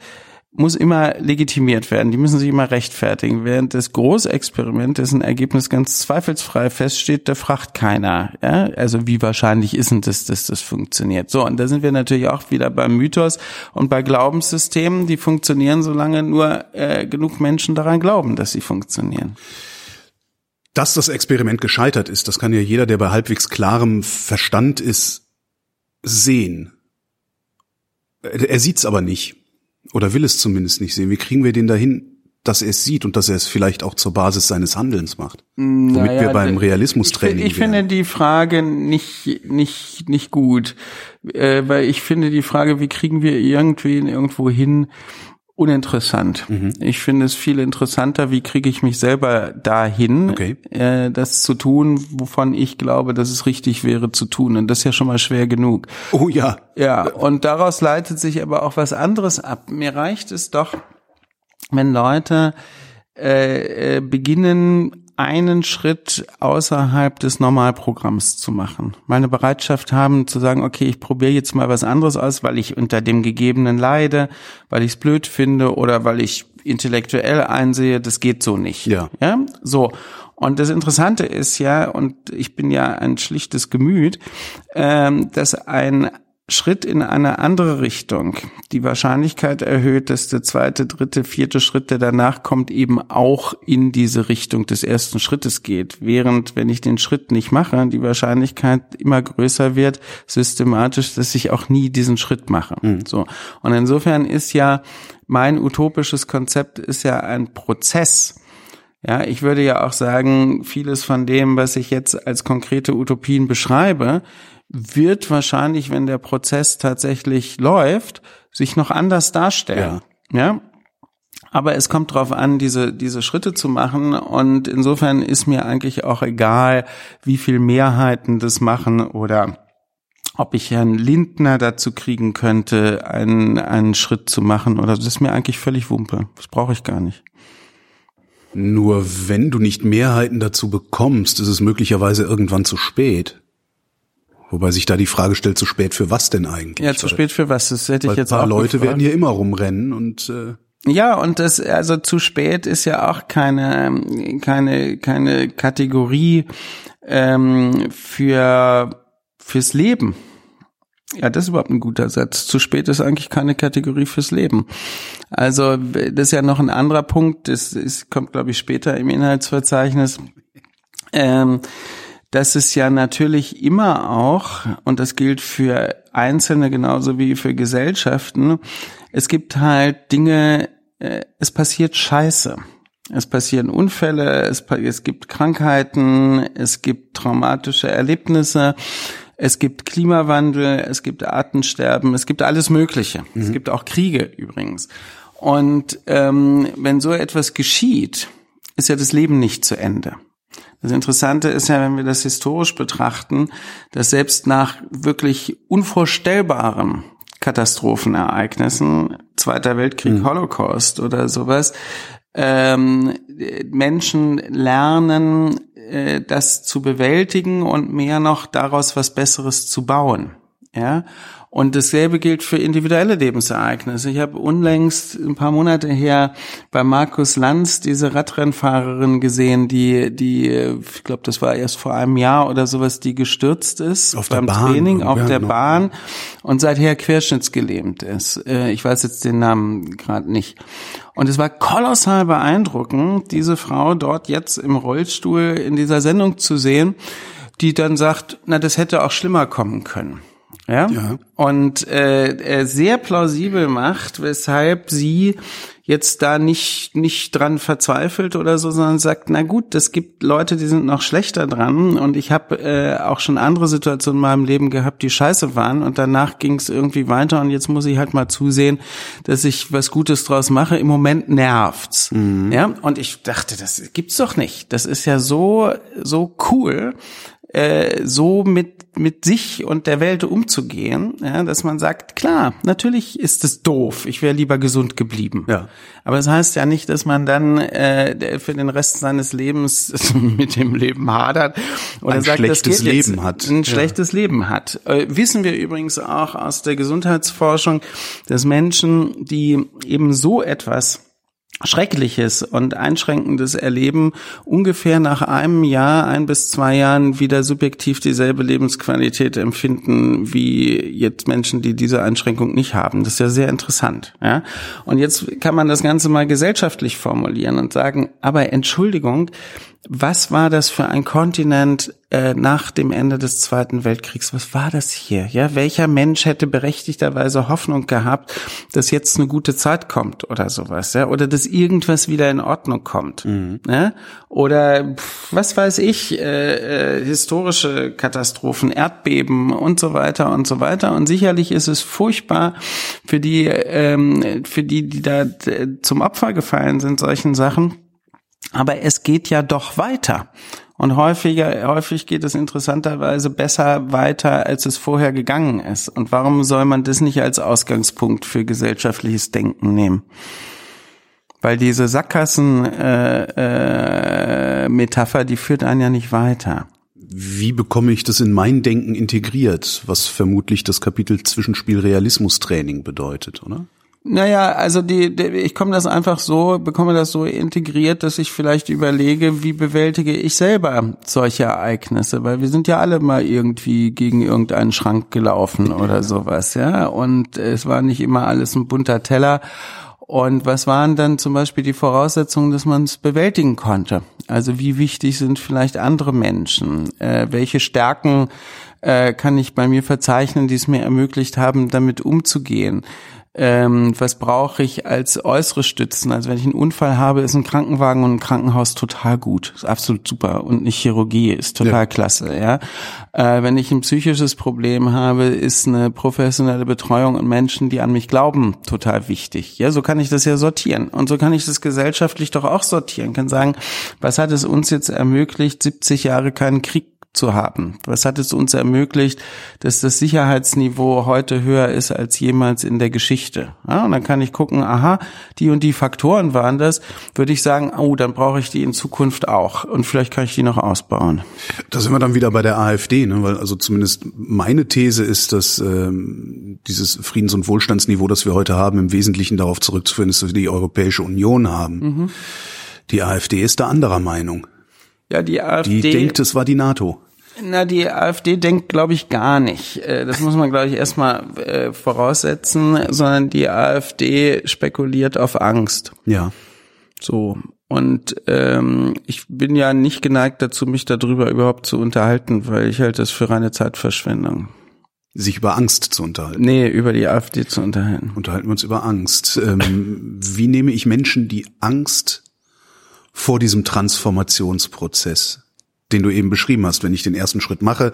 muss immer legitimiert werden. Die müssen sich immer rechtfertigen. Während das Großexperiment, dessen Ergebnis ganz zweifelsfrei feststeht, da fragt keiner. Ja? Also wie wahrscheinlich ist denn das, dass das funktioniert? So, und da sind wir natürlich auch wieder beim Mythos und bei Glaubenssystemen, die funktionieren, solange nur äh, genug Menschen daran glauben, dass sie funktionieren. Dass das Experiment gescheitert ist, das kann ja jeder, der bei halbwegs klarem Verstand ist, sehen. Er sieht's aber nicht. Oder will es zumindest nicht sehen. Wie kriegen wir den dahin, dass er es sieht und dass er es vielleicht auch zur Basis seines Handelns macht? Womit naja, wir beim Realismus-Training Ich, ich finde die Frage nicht, nicht, nicht gut. Äh, weil ich finde die Frage, wie kriegen wir irgendwen irgendwo hin, uninteressant. Mhm. Ich finde es viel interessanter, wie kriege ich mich selber dahin, okay. äh, das zu tun, wovon ich glaube, dass es richtig wäre zu tun. Und das ist ja schon mal schwer genug. Oh ja. Ja, und daraus leitet sich aber auch was anderes ab. Mir reicht es doch, wenn Leute äh, äh beginnen, einen Schritt außerhalb des Normalprogramms zu machen. Meine Bereitschaft haben zu sagen, okay, ich probiere jetzt mal was anderes aus, weil ich unter dem Gegebenen leide, weil ich es blöd finde oder weil ich intellektuell einsehe, das geht so nicht. Ja. Ja, so. Und das Interessante ist ja, und ich bin ja ein schlichtes Gemüt, ähm, dass ein Schritt in eine andere Richtung die Wahrscheinlichkeit erhöht, dass der zweite, dritte, vierte Schritt, der danach kommt, eben auch in diese Richtung des ersten Schrittes geht. Während, wenn ich den Schritt nicht mache, die Wahrscheinlichkeit immer größer wird, systematisch, dass ich auch nie diesen Schritt mache. Mhm. So. Und insofern ist ja mein utopisches Konzept ist ja ein Prozess. Ja, ich würde ja auch sagen, vieles von dem, was ich jetzt als konkrete Utopien beschreibe, wird wahrscheinlich, wenn der Prozess tatsächlich läuft, sich noch anders darstellen. Ja. ja? Aber es kommt darauf an, diese, diese Schritte zu machen. Und insofern ist mir eigentlich auch egal, wie viel Mehrheiten das machen oder ob ich Herrn Lindner dazu kriegen könnte, einen, einen Schritt zu machen oder das ist mir eigentlich völlig Wumpe. Das brauche ich gar nicht. Nur wenn du nicht Mehrheiten dazu bekommst, ist es möglicherweise irgendwann zu spät. Wobei sich da die Frage stellt, zu spät für was denn eigentlich? Ja, zu spät für was? Das hätte ich jetzt ein paar auch Leute gefragt. werden hier immer rumrennen und äh ja, und das, also zu spät ist ja auch keine, keine, keine Kategorie ähm, für fürs Leben. Ja, das ist überhaupt ein guter Satz. Zu spät ist eigentlich keine Kategorie fürs Leben. Also das ist ja noch ein anderer Punkt. Das, das kommt, glaube ich, später im Inhaltsverzeichnis. Ähm, dass es ja natürlich immer auch, und das gilt für Einzelne genauso wie für Gesellschaften, es gibt halt Dinge, äh, es passiert Scheiße. Es passieren Unfälle, es, es gibt Krankheiten, es gibt traumatische Erlebnisse, es gibt Klimawandel, es gibt Artensterben, es gibt alles Mögliche. Mhm. Es gibt auch Kriege übrigens. Und ähm, wenn so etwas geschieht, ist ja das Leben nicht zu Ende. Das Interessante ist ja, wenn wir das historisch betrachten, dass selbst nach wirklich unvorstellbaren Katastrophenereignissen, Zweiter Weltkrieg, mhm. Holocaust oder sowas, ähm, Menschen lernen, äh, das zu bewältigen und mehr noch daraus was Besseres zu bauen. Ja, und dasselbe gilt für individuelle Lebensereignisse. Ich habe unlängst ein paar Monate her bei Markus Lanz diese Radrennfahrerin gesehen, die, die, ich glaube, das war erst vor einem Jahr oder sowas, die gestürzt ist auf beim Training auf der. Bahn und seither querschnittsgelähmt ist. Äh, ich weiß jetzt den Namen gerade nicht. Und es war kolossal beeindruckend, diese Frau dort jetzt im Rollstuhl in dieser Sendung zu sehen, die dann sagt, na, das hätte auch schlimmer kommen können. Ja. Ja. Und äh, sehr plausibel macht, weshalb sie jetzt da nicht nicht dran verzweifelt oder so, sondern sagt, na gut, es gibt Leute, die sind noch schlechter dran und ich habe äh, auch schon andere Situationen in meinem Leben gehabt, die scheiße waren und danach ging es irgendwie weiter und jetzt muss ich halt mal zusehen, dass ich was Gutes draus mache. Im Moment nervt's. Mhm. Ja, und ich dachte, das gibt's doch nicht. Das ist ja so so cool, äh, so mit mit sich und der Welt umzugehen, ja, dass man sagt, klar, natürlich ist es doof, ich wäre lieber gesund geblieben. Ja. Aber es das heißt ja nicht, dass man dann äh, für den Rest seines Lebens <laughs> mit dem Leben hadert oder ein sagt, schlechtes Leben jetzt, hat. Ein Ja. schlechtes Leben hat. Äh, wissen wir übrigens auch aus der Gesundheitsforschung, dass Menschen, die eben so etwas Schreckliches und Einschränkendes erleben, ungefähr nach einem Jahr, ein bis zwei Jahren wieder subjektiv dieselbe Lebensqualität empfinden wie jetzt Menschen, die diese Einschränkung nicht haben. Das ist ja sehr interessant. Ja? Und jetzt kann man das Ganze mal gesellschaftlich formulieren und sagen, aber Entschuldigung, was war das für ein Kontinent äh, nach dem Ende des Zweiten Weltkriegs? Was war das hier? Ja, welcher Mensch hätte berechtigterweise Hoffnung gehabt, dass jetzt eine gute Zeit kommt oder sowas, ja, oder dass irgendwas wieder in Ordnung kommt, ja? oder was weiß ich, äh, äh, historische Katastrophen, Erdbeben und so weiter und so weiter. Und sicherlich ist es furchtbar für die, ähm, für die, die da äh, zum Opfer gefallen sind, solchen Sachen. Aber es geht ja doch weiter. Und häufiger, häufig geht es interessanterweise besser weiter, als es vorher gegangen ist. Und warum soll man das nicht als Ausgangspunkt für gesellschaftliches Denken nehmen? Weil diese Sackgassen-Metapher, äh, äh, die führt einen ja nicht weiter. Wie bekomme ich das in mein Denken integriert? Was vermutlich das Kapitel Zwischenspiel Realismus-Training bedeutet, oder? Naja, also die, die ich komme das einfach so, bekomme das so integriert, dass ich vielleicht überlege, wie bewältige ich selber solche Ereignisse, weil wir sind ja alle mal irgendwie gegen irgendeinen Schrank gelaufen oder sowas, ja. Und es war nicht immer alles ein bunter Teller. Und was waren dann zum Beispiel die Voraussetzungen, dass man es bewältigen konnte? Also wie wichtig sind vielleicht andere Menschen? Äh, welche Stärken äh, kann ich bei mir verzeichnen, die es mir ermöglicht haben, damit umzugehen? Ähm, was brauche ich als äußere Stützen? Also wenn ich einen Unfall habe, ist ein Krankenwagen und ein Krankenhaus total gut, ist absolut super und eine Chirurgie ist total Ja. klasse. Ja, äh, wenn ich ein psychisches Problem habe, ist eine professionelle Betreuung und Menschen, die an mich glauben, total wichtig. Ja, so kann ich das ja sortieren und so kann ich das gesellschaftlich doch auch sortieren. Kann sagen, was hat es uns jetzt ermöglicht, 70 Jahre keinen Krieg zu haben? Was hat es uns ermöglicht, dass das Sicherheitsniveau heute höher ist als jemals in der Geschichte? Ja, und dann kann ich gucken, aha, die und die Faktoren waren das, würde ich sagen, oh, dann brauche ich die in Zukunft auch und vielleicht kann ich die noch ausbauen. Da sind wir dann wieder bei der AfD, ne? weil also zumindest meine These ist, dass ähm, dieses Friedens- und Wohlstandsniveau, das wir heute haben, im Wesentlichen darauf zurückzuführen ist, dass wir die Europäische Union haben. Die AfD ist da anderer Meinung. Ja, die AfD. Die denkt, es war die NATO. Na, die AfD denkt, glaube ich, gar nicht. Äh, Das muss man, glaube ich, erstmal äh, voraussetzen, sondern die AfD spekuliert auf Angst. Ja. So. Und ähm, ich bin ja nicht geneigt dazu, mich darüber überhaupt zu unterhalten, weil ich halte das für reine Zeitverschwendung. Sich über Angst zu unterhalten. Nee, über die AfD zu unterhalten. Unterhalten wir uns über Angst. Ähm, wie nehme ich Menschen die Angst vor diesem Transformationsprozess, den du eben beschrieben hast, wenn ich den ersten Schritt mache,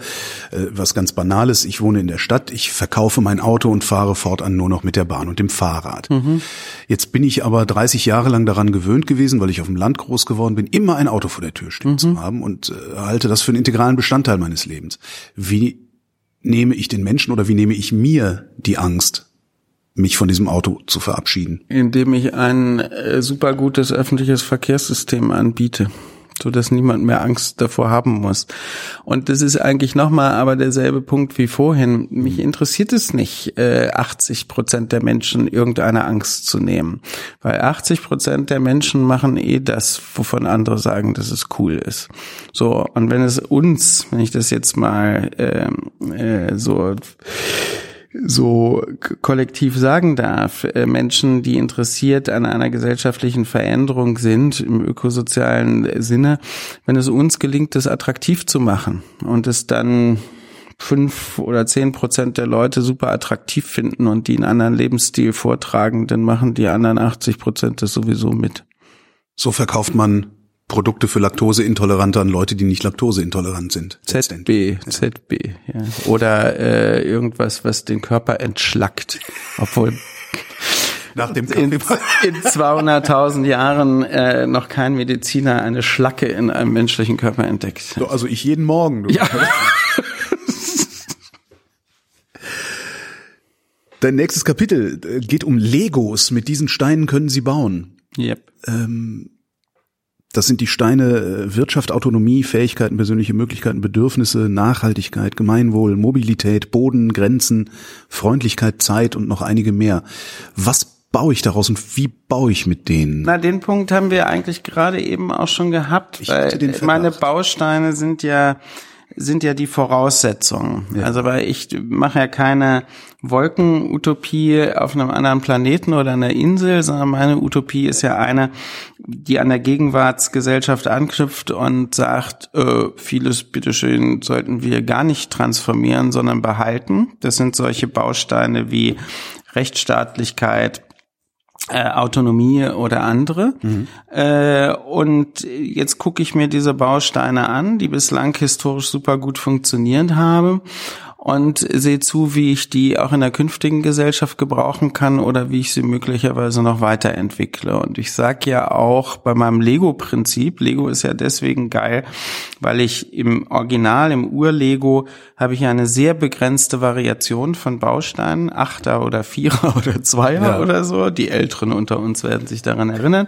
äh, was ganz Banales, ich wohne in der Stadt, ich verkaufe mein Auto und fahre fortan nur noch mit der Bahn und dem Fahrrad. Jetzt bin ich aber 30 Jahre lang daran gewöhnt gewesen, weil ich auf dem Land groß geworden bin, immer ein Auto vor der Tür stehen zu haben und äh, halte das für einen integralen Bestandteil meines Lebens. Wie nehme ich den Menschen oder wie nehme ich mir die Angst, mich von diesem Auto zu verabschieden? Indem ich ein äh, super gutes öffentliches Verkehrssystem anbiete, so dass niemand mehr Angst davor haben muss. Und das ist eigentlich nochmal aber derselbe Punkt wie vorhin. Mich interessiert es nicht, äh, 80 Prozent der Menschen irgendeine Angst zu nehmen, weil 80 Prozent der Menschen machen eh das, wovon andere sagen, dass es cool ist. So und wenn es uns, wenn ich das jetzt mal ähm, äh, so so kollektiv sagen darf, äh, Menschen, die interessiert an einer gesellschaftlichen Veränderung sind, im ökosozialen Sinne, wenn es uns gelingt, das attraktiv zu machen und es dann fünf oder zehn Prozent der Leute super attraktiv finden und die einen anderen Lebensstil vortragen, dann machen die anderen 80 Prozent das sowieso mit. So verkauft man Produkte für Laktoseintolerante an Leute, die nicht laktoseintolerant sind. ZB, ZB, ja. Oder äh, irgendwas, was den Körper entschlackt, obwohl nach dem in, <laughs> in 200.000 Jahren äh, noch kein Mediziner eine Schlacke in einem menschlichen Körper entdeckt. So, also ich jeden Morgen. Du. Ja. <laughs> Dein nächstes Kapitel äh, geht um Legos. Mit diesen Steinen können sie bauen. Yep. Ähm, das sind die Steine äh, Wirtschaft, Autonomie, Fähigkeiten, persönliche Möglichkeiten, Bedürfnisse, Nachhaltigkeit, Gemeinwohl, Mobilität, Boden, Grenzen, Freundlichkeit, Zeit und noch einige mehr. Was baue ich daraus und wie baue ich mit denen? Na, den Punkt haben wir eigentlich gerade eben auch schon gehabt, Ich weil meine. Bausteine sind ja sind ja die Voraussetzungen. Ja. Also weil ich mache ja keine Wolkenutopie auf einem anderen Planeten oder einer Insel, sondern meine Utopie ist ja eine, die an der Gegenwartsgesellschaft anknüpft und sagt, äh, vieles bitteschön sollten wir gar nicht transformieren, sondern behalten. Das sind solche Bausteine wie Rechtsstaatlichkeit, äh, Autonomie oder andere. Äh, und jetzt gucke ich mir diese Bausteine an, die bislang historisch super gut funktioniert haben und sehe zu, wie ich die auch in der künftigen Gesellschaft gebrauchen kann oder wie ich sie möglicherweise noch weiterentwickle. Und ich sage ja auch bei meinem Lego-Prinzip, Lego ist ja deswegen geil, weil ich im Original, im Ur-Lego, habe ich eine sehr begrenzte Variation von Bausteinen, Achter oder Vierer <laughs> oder Zweier Ja. oder so. Die Älteren unter uns werden sich daran erinnern.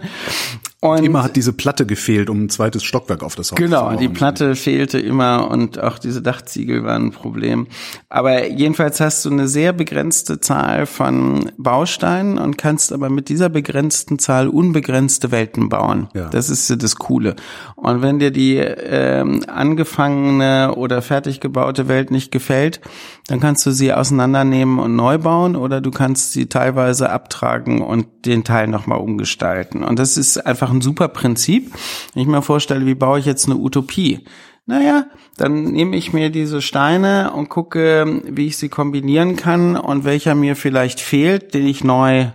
Und Immer hat diese Platte gefehlt, um ein zweites Stockwerk auf das Haus zu Genau, bauen. die Platte fehlte immer und auch diese Dachziegel waren ein Problem. Aber jedenfalls hast du eine sehr begrenzte Zahl von Bausteinen und kannst aber mit dieser begrenzten Zahl unbegrenzte Welten bauen. Ja. Das ist das Coole. Und wenn dir die ähm, angefangene oder fertig gebaute Welt nicht gefällt, dann kannst du sie auseinandernehmen und neu bauen oder du kannst sie teilweise abtragen und den Teil nochmal umgestalten. Und das ist einfach ein super Prinzip. Wenn ich mir vorstelle, wie baue ich jetzt eine Utopie? Naja, dann nehme ich mir diese Steine und gucke, wie ich sie kombinieren kann und welcher mir vielleicht fehlt, den ich neu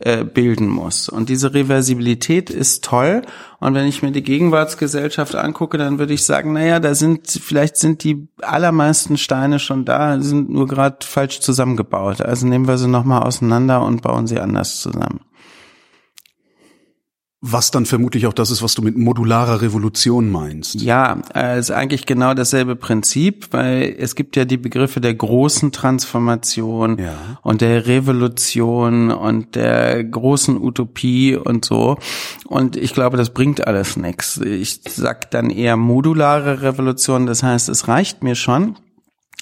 äh, bilden muss. Und diese Reversibilität ist toll. Und wenn ich mir die Gegenwartsgesellschaft angucke, dann würde ich sagen, naja, da sind, vielleicht sind die allermeisten Steine schon da, sind nur gerade falsch zusammengebaut. Also nehmen wir sie nochmal auseinander und bauen sie anders zusammen. Was dann vermutlich auch das ist, was du mit modularer Revolution meinst. Ja, ist eigentlich genau dasselbe Prinzip, weil es gibt ja die Begriffe der großen Transformation Ja. und der Revolution und der großen Utopie und so. Und ich glaube, das bringt alles nichts. Ich sag dann eher modulare Revolution. Das heißt, es reicht mir schon,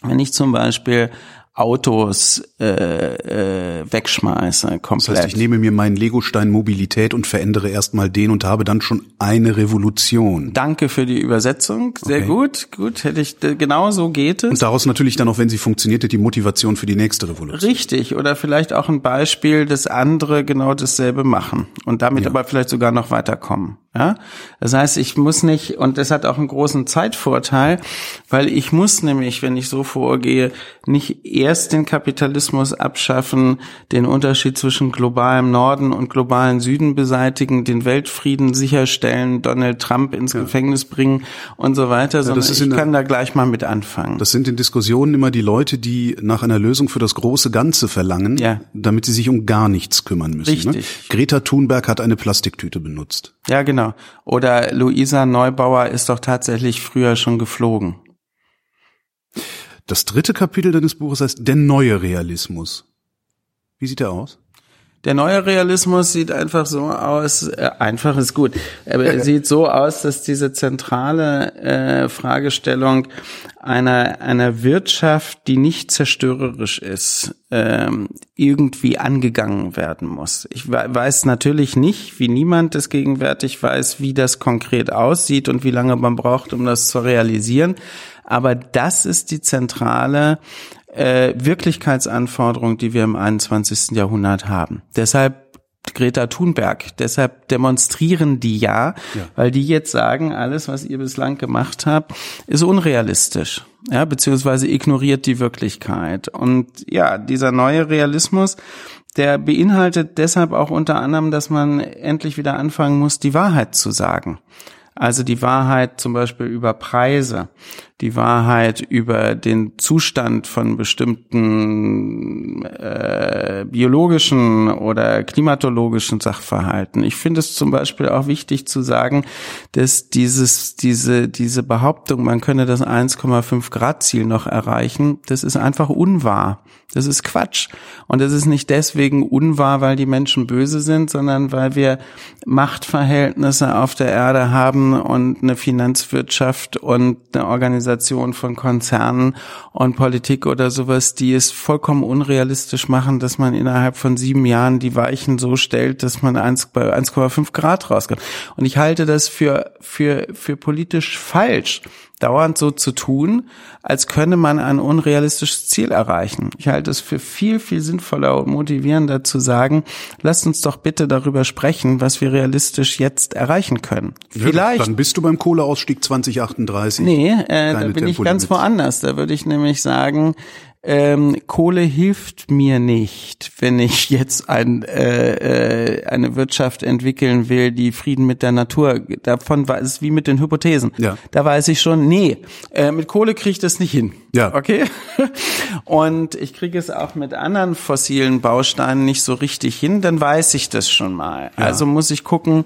wenn ich zum Beispiel Autos äh, äh, wegschmeiße komplett. Das heißt, ich nehme mir meinen Legostein Mobilität und verändere erstmal den und habe dann schon eine Revolution. Danke für die Übersetzung. Sehr Okay. gut, gut. Hätte ich genau so geht es. Und daraus natürlich dann auch, wenn sie funktioniert, die Motivation für die nächste Revolution. Richtig, oder vielleicht auch ein Beispiel, dass andere genau dasselbe machen und damit aber vielleicht sogar noch weiterkommen. Ja, das heißt, ich muss nicht, und das hat auch einen großen Zeitvorteil, weil ich muss nämlich, wenn ich so vorgehe, nicht erst den Kapitalismus abschaffen, den Unterschied zwischen globalem Norden und globalen Süden beseitigen, den Weltfrieden sicherstellen, Donald Trump ins Gefängnis bringen und so weiter, sondern ist ich kann da gleich mal mit anfangen. Das sind in Diskussionen immer die Leute, die nach einer Lösung für das große Ganze verlangen, Ja. damit sie sich um gar nichts kümmern müssen. Ne? Richtig. Greta Thunberg hat eine Plastiktüte benutzt. Ja, genau. Oder Luisa Neubauer ist doch tatsächlich früher schon geflogen. Das dritte Kapitel deines Buches heißt Der neue Realismus. Wie sieht er aus? Der neue Realismus sieht einfach so aus, äh, einfach ist gut, aber er <laughs> sieht so aus, dass diese zentrale äh, Fragestellung einer, einer Wirtschaft, die nicht zerstörerisch ist, ähm, irgendwie angegangen werden muss. Ich we- weiß natürlich nicht, wie niemand es gegenwärtig weiß, wie das konkret aussieht und wie lange man braucht, um das zu realisieren. Aber das ist die zentrale äh, Wirklichkeitsanforderung, die wir im 21. Jahrhundert haben. Deshalb Greta Thunberg. Deshalb demonstrieren die ja, weil die jetzt sagen, alles, was ihr bislang gemacht habt, ist unrealistisch. Ja, beziehungsweise ignoriert die Wirklichkeit. Und ja, dieser neue Realismus, der beinhaltet deshalb auch unter anderem, dass man endlich wieder anfangen muss, die Wahrheit zu sagen. Also die Wahrheit zum Beispiel über Preise, die Wahrheit über den Zustand von bestimmten äh, biologischen oder klimatologischen Sachverhalten. Ich finde es zum Beispiel auch wichtig zu sagen, dass dieses, diese, diese Behauptung, man könne das 1,5 Grad Ziel noch erreichen, das ist einfach unwahr. Das ist Quatsch. Und das ist nicht deswegen unwahr, weil die Menschen böse sind, sondern weil wir Machtverhältnisse auf der Erde haben und eine Finanzwirtschaft und eine Organisation von Konzernen und Politik oder sowas, die es vollkommen unrealistisch machen, dass man innerhalb von sieben Jahren die Weichen so stellt, dass man 1, bei 1,5 Grad rauskommt. Und ich halte das für, für, für politisch falsch dauernd so zu tun, als könne man ein unrealistisches Ziel erreichen. Ich halte es für viel, viel sinnvoller und motivierender zu sagen, lasst uns doch bitte darüber sprechen, was wir realistisch jetzt erreichen können. Vielleicht. Dann bist du beim Kohleausstieg 2038. Nee, äh, da bin ich ganz woanders. Da würde ich nämlich sagen, ähm, Kohle hilft mir nicht, wenn ich jetzt ein, äh, äh, eine Wirtschaft entwickeln will, die Frieden mit der Natur, davon war es wie mit den Hypothesen. Ja. Da weiß ich schon, nee, äh, mit Kohle kriege ich das nicht hin. Ja. Okay? <laughs> Und ich kriege es auch mit anderen fossilen Bausteinen nicht so richtig hin, dann weiß ich das schon mal. Ja. Also muss ich gucken,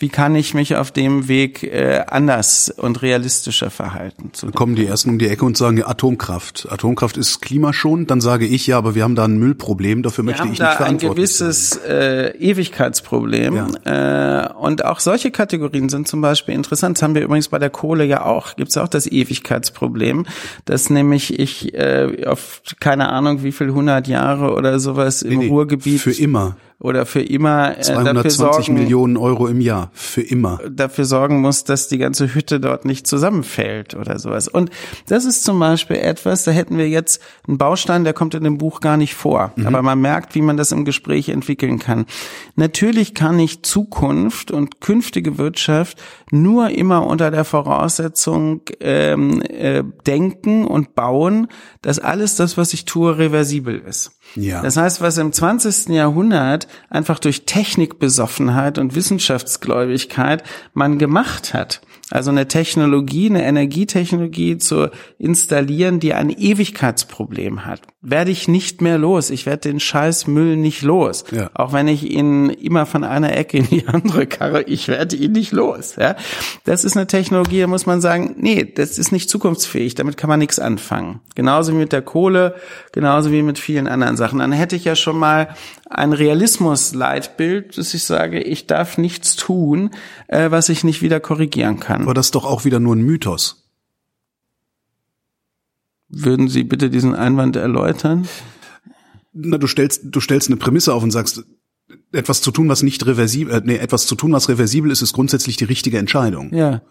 wie kann ich mich auf dem Weg äh, anders und realistischer verhalten. Zu Dann kommen die ersten um die Ecke und sagen ja, Atomkraft. Atomkraft ist klimaschonend. Dann sage ich ja, aber wir haben da ein Müllproblem. Dafür möchte ich nicht ein verantwortlich sein. gewisses äh, Ewigkeitsproblem. Äh, und auch solche Kategorien sind zum Beispiel interessant. Das haben wir übrigens bei der Kohle ja auch. Gibt es auch das Ewigkeitsproblem, dass nämlich ich äh, auf keine Ahnung wie viel hundert Jahre oder sowas im Nee, nee, Ruhrgebiet Für immer. Oder für immer äh, dafür 220 sorgen, Millionen Euro im Jahr. Für immer. dafür sorgen muss, dass die ganze Hütte dort nicht zusammenfällt oder sowas. Und das ist zum Beispiel etwas, da hätten wir jetzt einen Baustein, der kommt in dem Buch gar nicht vor. Aber man merkt, wie man das im Gespräch entwickeln kann. Natürlich kann ich Zukunft und künftige Wirtschaft nur immer unter der Voraussetzung ähm, äh, denken und bauen, dass alles das, was ich tue, reversibel ist. Ja. Das heißt, was im 20. Jahrhundert einfach durch Technikbesoffenheit und Wissenschaftsgläubigkeit man gemacht hat, also eine Technologie, eine Energietechnologie zu installieren, die ein Ewigkeitsproblem hat, werde ich nicht mehr los. Ich werde den scheiß Müll nicht los. Ja. Auch wenn ich ihn immer von einer Ecke in die andere karre, ich werde ihn nicht los. Ja? Das ist eine Technologie, da muss man sagen, nee, das ist nicht zukunftsfähig, damit kann man nichts anfangen. Genauso wie mit der Kohle, genauso wie mit vielen anderen Sachen. Dann hätte ich ja schon mal ein Realismus-Leitbild, dass ich sage, ich darf nichts tun, äh, was ich nicht wieder korrigieren kann. Aber das ist doch auch wieder nur ein Mythos. Würden Sie bitte diesen Einwand erläutern? Na, du stellst, du stellst eine Prämisse auf und sagst, etwas zu tun, was nicht reversibel, äh, nee, etwas zu tun, was reversibel ist, ist grundsätzlich die richtige Entscheidung. Ja.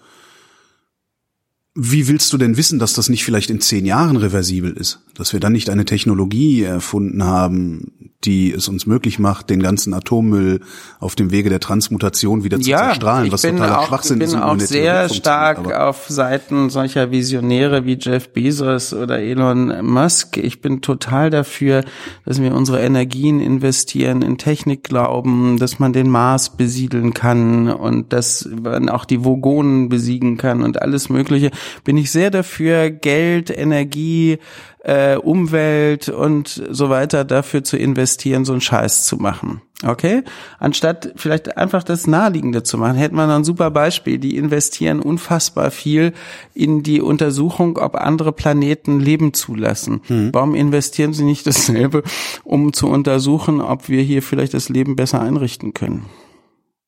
Wie willst du denn wissen, dass das nicht vielleicht in zehn Jahren reversibel ist? Dass wir dann nicht eine Technologie erfunden haben, die es uns möglich macht, den ganzen Atommüll auf dem Wege der Transmutation wieder zu ja, zerstrahlen, ich was bin totaler auch, Schwachsinn bin ist. und auch nur in der Theorie sehr stark auf Seiten solcher Visionäre wie Jeff Bezos oder Elon Musk. Ich bin total dafür, dass wir unsere Energien investieren in Technik glauben, dass man den Mars besiedeln kann und dass man auch die Vogonen besiegen kann und alles Mögliche. Bin ich sehr dafür, Geld, Energie, äh, Umwelt und so weiter dafür zu investieren, so einen Scheiß zu machen. Okay? Anstatt vielleicht einfach das Naheliegende zu machen, hätte man ein super Beispiel. Die investieren unfassbar viel in die Untersuchung, ob andere Planeten Leben zulassen. Warum investieren sie nicht dasselbe, um zu untersuchen, ob wir hier vielleicht das Leben besser einrichten können?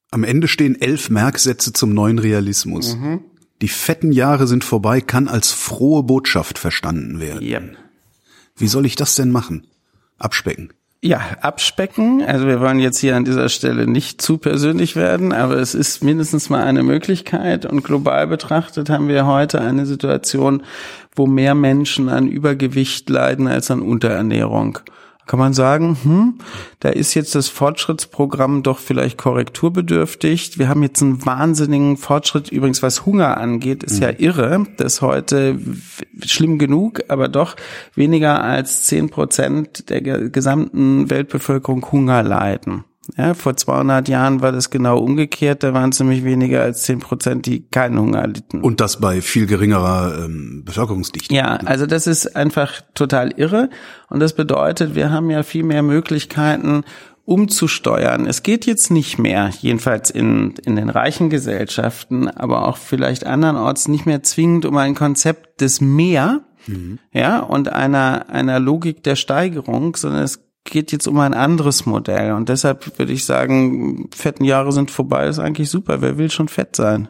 Am Ende stehen elf Merksätze zum neuen Realismus. Mhm. Die fetten Jahre sind vorbei, kann als frohe Botschaft verstanden werden. Ja. Wie soll ich das denn machen? Abspecken. Ja, abspecken. Also wir wollen jetzt hier an dieser Stelle nicht zu persönlich werden, aber es ist mindestens mal eine Möglichkeit. Und global betrachtet haben wir heute eine Situation, wo mehr Menschen an Übergewicht leiden als an Unterernährung. Kann man sagen, hm, da ist jetzt das Fortschrittsprogramm doch vielleicht korrekturbedürftig. Wir haben jetzt einen wahnsinnigen Fortschritt. Übrigens, was Hunger angeht, ist ja irre, dass heute schlimm genug, aber doch weniger als zehn Prozent der ge- gesamten Weltbevölkerung Hunger leiden. Ja, vor 200 Jahren war das genau umgekehrt. Da waren es nämlich weniger als 10 Prozent, die keinen Hunger litten. Und das bei viel geringerer ähm, Bevölkerungsdichte. Ja, also das ist einfach total irre. Und das bedeutet, wir haben ja viel mehr Möglichkeiten, umzusteuern. Es geht jetzt nicht mehr, jedenfalls in, in den reichen Gesellschaften, aber auch vielleicht andernorts nicht mehr zwingend um ein Konzept des Mehr, mhm. ja, und einer, einer Logik der Steigerung, sondern es geht jetzt um ein anderes Modell. Und deshalb würde ich sagen, fetten Jahre sind vorbei, ist eigentlich super. Wer will schon fett sein?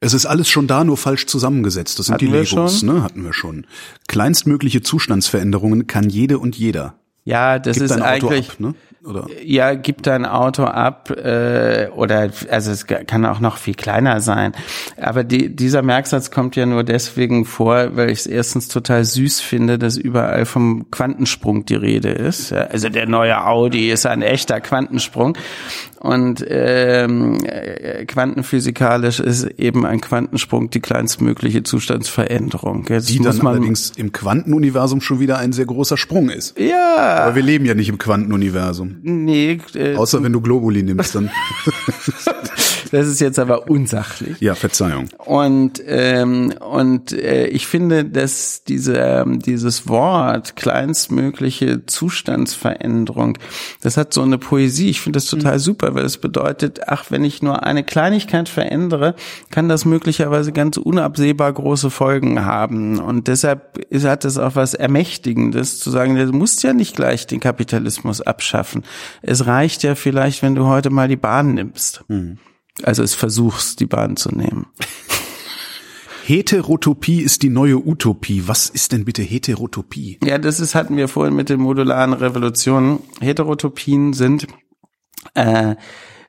Es ist alles schon da, nur falsch zusammengesetzt. Das sind Hatten die Legos, ne? Hatten wir schon. Kleinstmögliche Zustandsveränderungen kann jede und jeder. Ja, das Gibt ist eigentlich. Ab, ne? oder? Ja, gibt dein Auto ab äh, oder also es kann auch noch viel kleiner sein. Aber die, dieser Merksatz kommt ja nur deswegen vor, weil ich es erstens total süß finde, dass überall vom Quantensprung die Rede ist. Also der neue Audi ist ein echter Quantensprung. Und ähm, quantenphysikalisch ist eben ein Quantensprung die kleinstmögliche Zustandsveränderung. Jetzt die dann allerdings im Quantenuniversum schon wieder ein sehr großer Sprung ist. Ja. Aber wir leben ja nicht im Quantenuniversum. Nee. Äh, Außer wenn du Globuli nimmst, dann. <laughs> <laughs> Das ist jetzt aber unsachlich. Ja, Verzeihung. Und ähm, und äh, ich finde, dass diese ähm, dieses Wort kleinstmögliche Zustandsveränderung, das hat so eine Poesie. Ich finde das total mhm. super, weil es bedeutet, ach, wenn ich nur eine Kleinigkeit verändere, kann das möglicherweise ganz unabsehbar große Folgen haben. Und deshalb ist, hat es auch was Ermächtigendes zu sagen, du musst ja nicht gleich den Kapitalismus abschaffen. Es reicht ja vielleicht, wenn du heute mal die Bahn nimmst. Mhm. Also es versuchst, die Bahn zu nehmen. Heterotopie ist die neue Utopie. Was ist denn bitte Heterotopie? Ja, das ist, hatten wir vorhin mit den modularen Revolutionen. Heterotopien sind äh,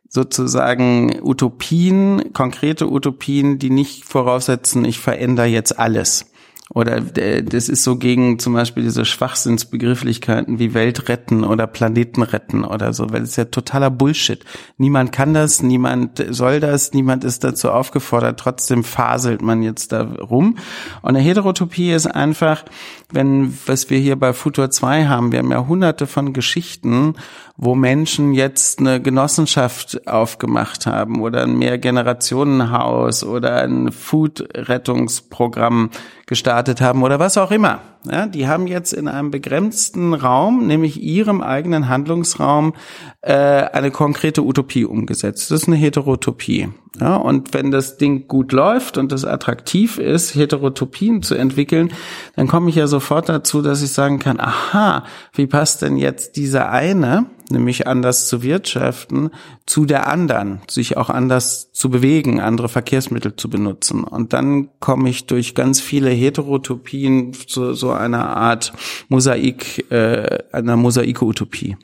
sozusagen Utopien, konkrete Utopien, die nicht voraussetzen, ich verändere jetzt alles. Oder äh, das ist so gegen zum Beispiel diese Schwachsinnsbegrifflichkeiten wie Welt retten oder Planeten retten oder so, weil es ist ja totaler Bullshit. Niemand kann das, niemand soll das, niemand ist dazu aufgefordert, trotzdem faselt man jetzt da rum. Und eine Heterotopie ist einfach, wenn, was wir hier bei Futur 2 haben, wir haben ja hunderte von Geschichten, wo Menschen jetzt eine Genossenschaft aufgemacht haben oder ein Mehrgenerationenhaus oder ein Food-Rettungsprogramm gestartet haben oder was auch immer. Ja, die haben jetzt in einem begrenzten Raum, nämlich ihrem eigenen Handlungsraum, äh, eine konkrete Utopie umgesetzt. Das ist eine Heterotopie. Ja, und wenn das Ding gut läuft und es attraktiv ist, Heterotopien zu entwickeln, dann komme ich ja sofort dazu, dass ich sagen kann, aha, wie passt denn jetzt diese eine, nämlich anders zu wirtschaften, zu der anderen, sich auch anders zu bewegen, andere Verkehrsmittel zu benutzen. Und dann komme ich durch ganz viele Heterotopien zu so einer Art Mosaik, äh, einer Mosaikutopie.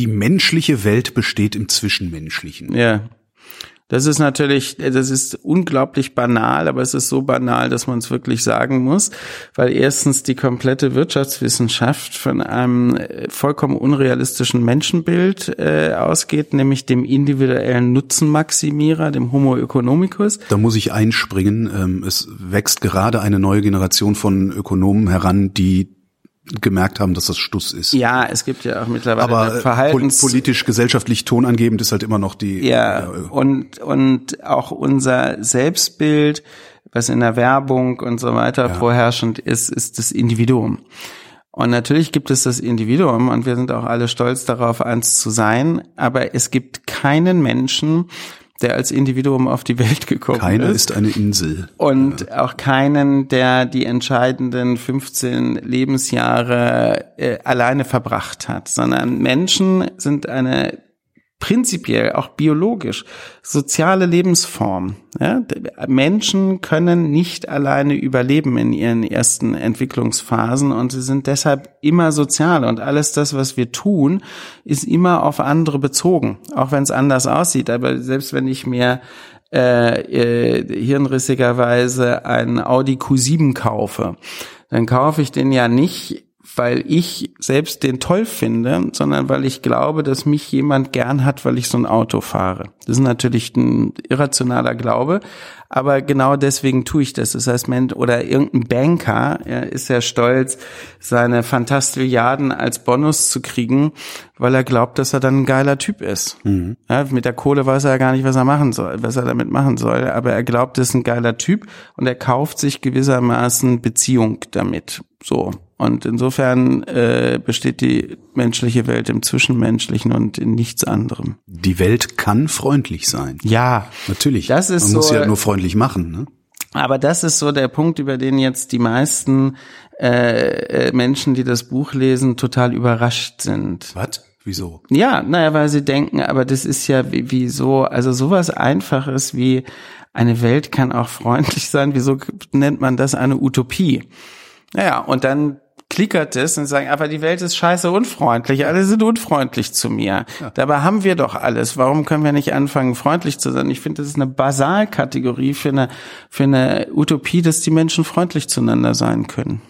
Die menschliche Welt besteht im Zwischenmenschlichen. Ja. Das ist natürlich, das ist unglaublich banal, aber es ist so banal, dass man es wirklich sagen muss, weil erstens die komplette Wirtschaftswissenschaft von einem äh, vollkommen unrealistischen Menschenbild äh, ausgeht, nämlich dem individuellen Nutzenmaximierer, dem Homo economicus. Da muss ich einspringen. Ähm, es wächst gerade eine neue Generation von Ökonomen heran, die gemerkt haben, dass das Stuss ist. Ja, es gibt ja auch mittlerweile Aber Verhaltens politisch gesellschaftlich tonangebend ist halt immer noch die Ja, äh, und und auch unser Selbstbild, was in der Werbung und so weiter ja. vorherrschend ist, ist das Individuum. Und natürlich gibt es das Individuum und wir sind auch alle stolz darauf, eins zu sein, aber es gibt keinen Menschen, der als Individuum auf die Welt gekommen Keiner ist. ist eine Insel. Und ja. auch keinen, der die entscheidenden 15 Lebensjahre äh, alleine verbracht hat, sondern Menschen sind eine prinzipiell auch biologisch soziale Lebensform. Ja? Menschen können nicht alleine überleben in ihren ersten Entwicklungsphasen und sie sind deshalb immer sozial und alles das, was wir tun, ist immer auf andere bezogen, auch wenn es anders aussieht. Aber selbst wenn ich mir äh, äh, hirnrissigerweise einen Audi Q7 kaufe, dann kaufe ich den ja nicht weil ich selbst den toll finde, sondern weil ich glaube, dass mich jemand gern hat, weil ich so ein Auto fahre. Das ist natürlich ein irrationaler Glaube, aber genau deswegen tue ich das. Das heißt, man, oder irgendein Banker er ist ja stolz, seine Fantastilliarden als Bonus zu kriegen, weil er glaubt, dass er dann ein geiler Typ ist. Mhm. Ja, mit der Kohle weiß er ja gar nicht, was er machen soll, was er damit machen soll, aber er glaubt, er ist ein geiler Typ und er kauft sich gewissermaßen Beziehung damit. So. Und insofern äh, besteht die menschliche Welt im Zwischenmenschlichen und in nichts anderem. Die Welt kann freundlich sein. Ja. Natürlich. Das ist Man so, muss sie ja nur freundlich machen. Ne? Aber das ist so der Punkt, über den jetzt die meisten äh, äh Menschen, die das Buch lesen, total überrascht sind. Was? Wieso? Ja, naja, weil sie denken, aber das ist ja wie, wie so, also sowas Einfaches wie eine Welt kann auch freundlich sein. Wieso nennt man das eine Utopie? Naja, und dann klickert es und sagen, aber die Welt ist scheiße unfreundlich, alle sind unfreundlich zu mir. Ja. Dabei haben wir doch alles. Warum können wir nicht anfangen, freundlich zu sein? Ich finde, das ist eine Basalkategorie für eine, für eine Utopie, dass die Menschen freundlich zueinander sein können.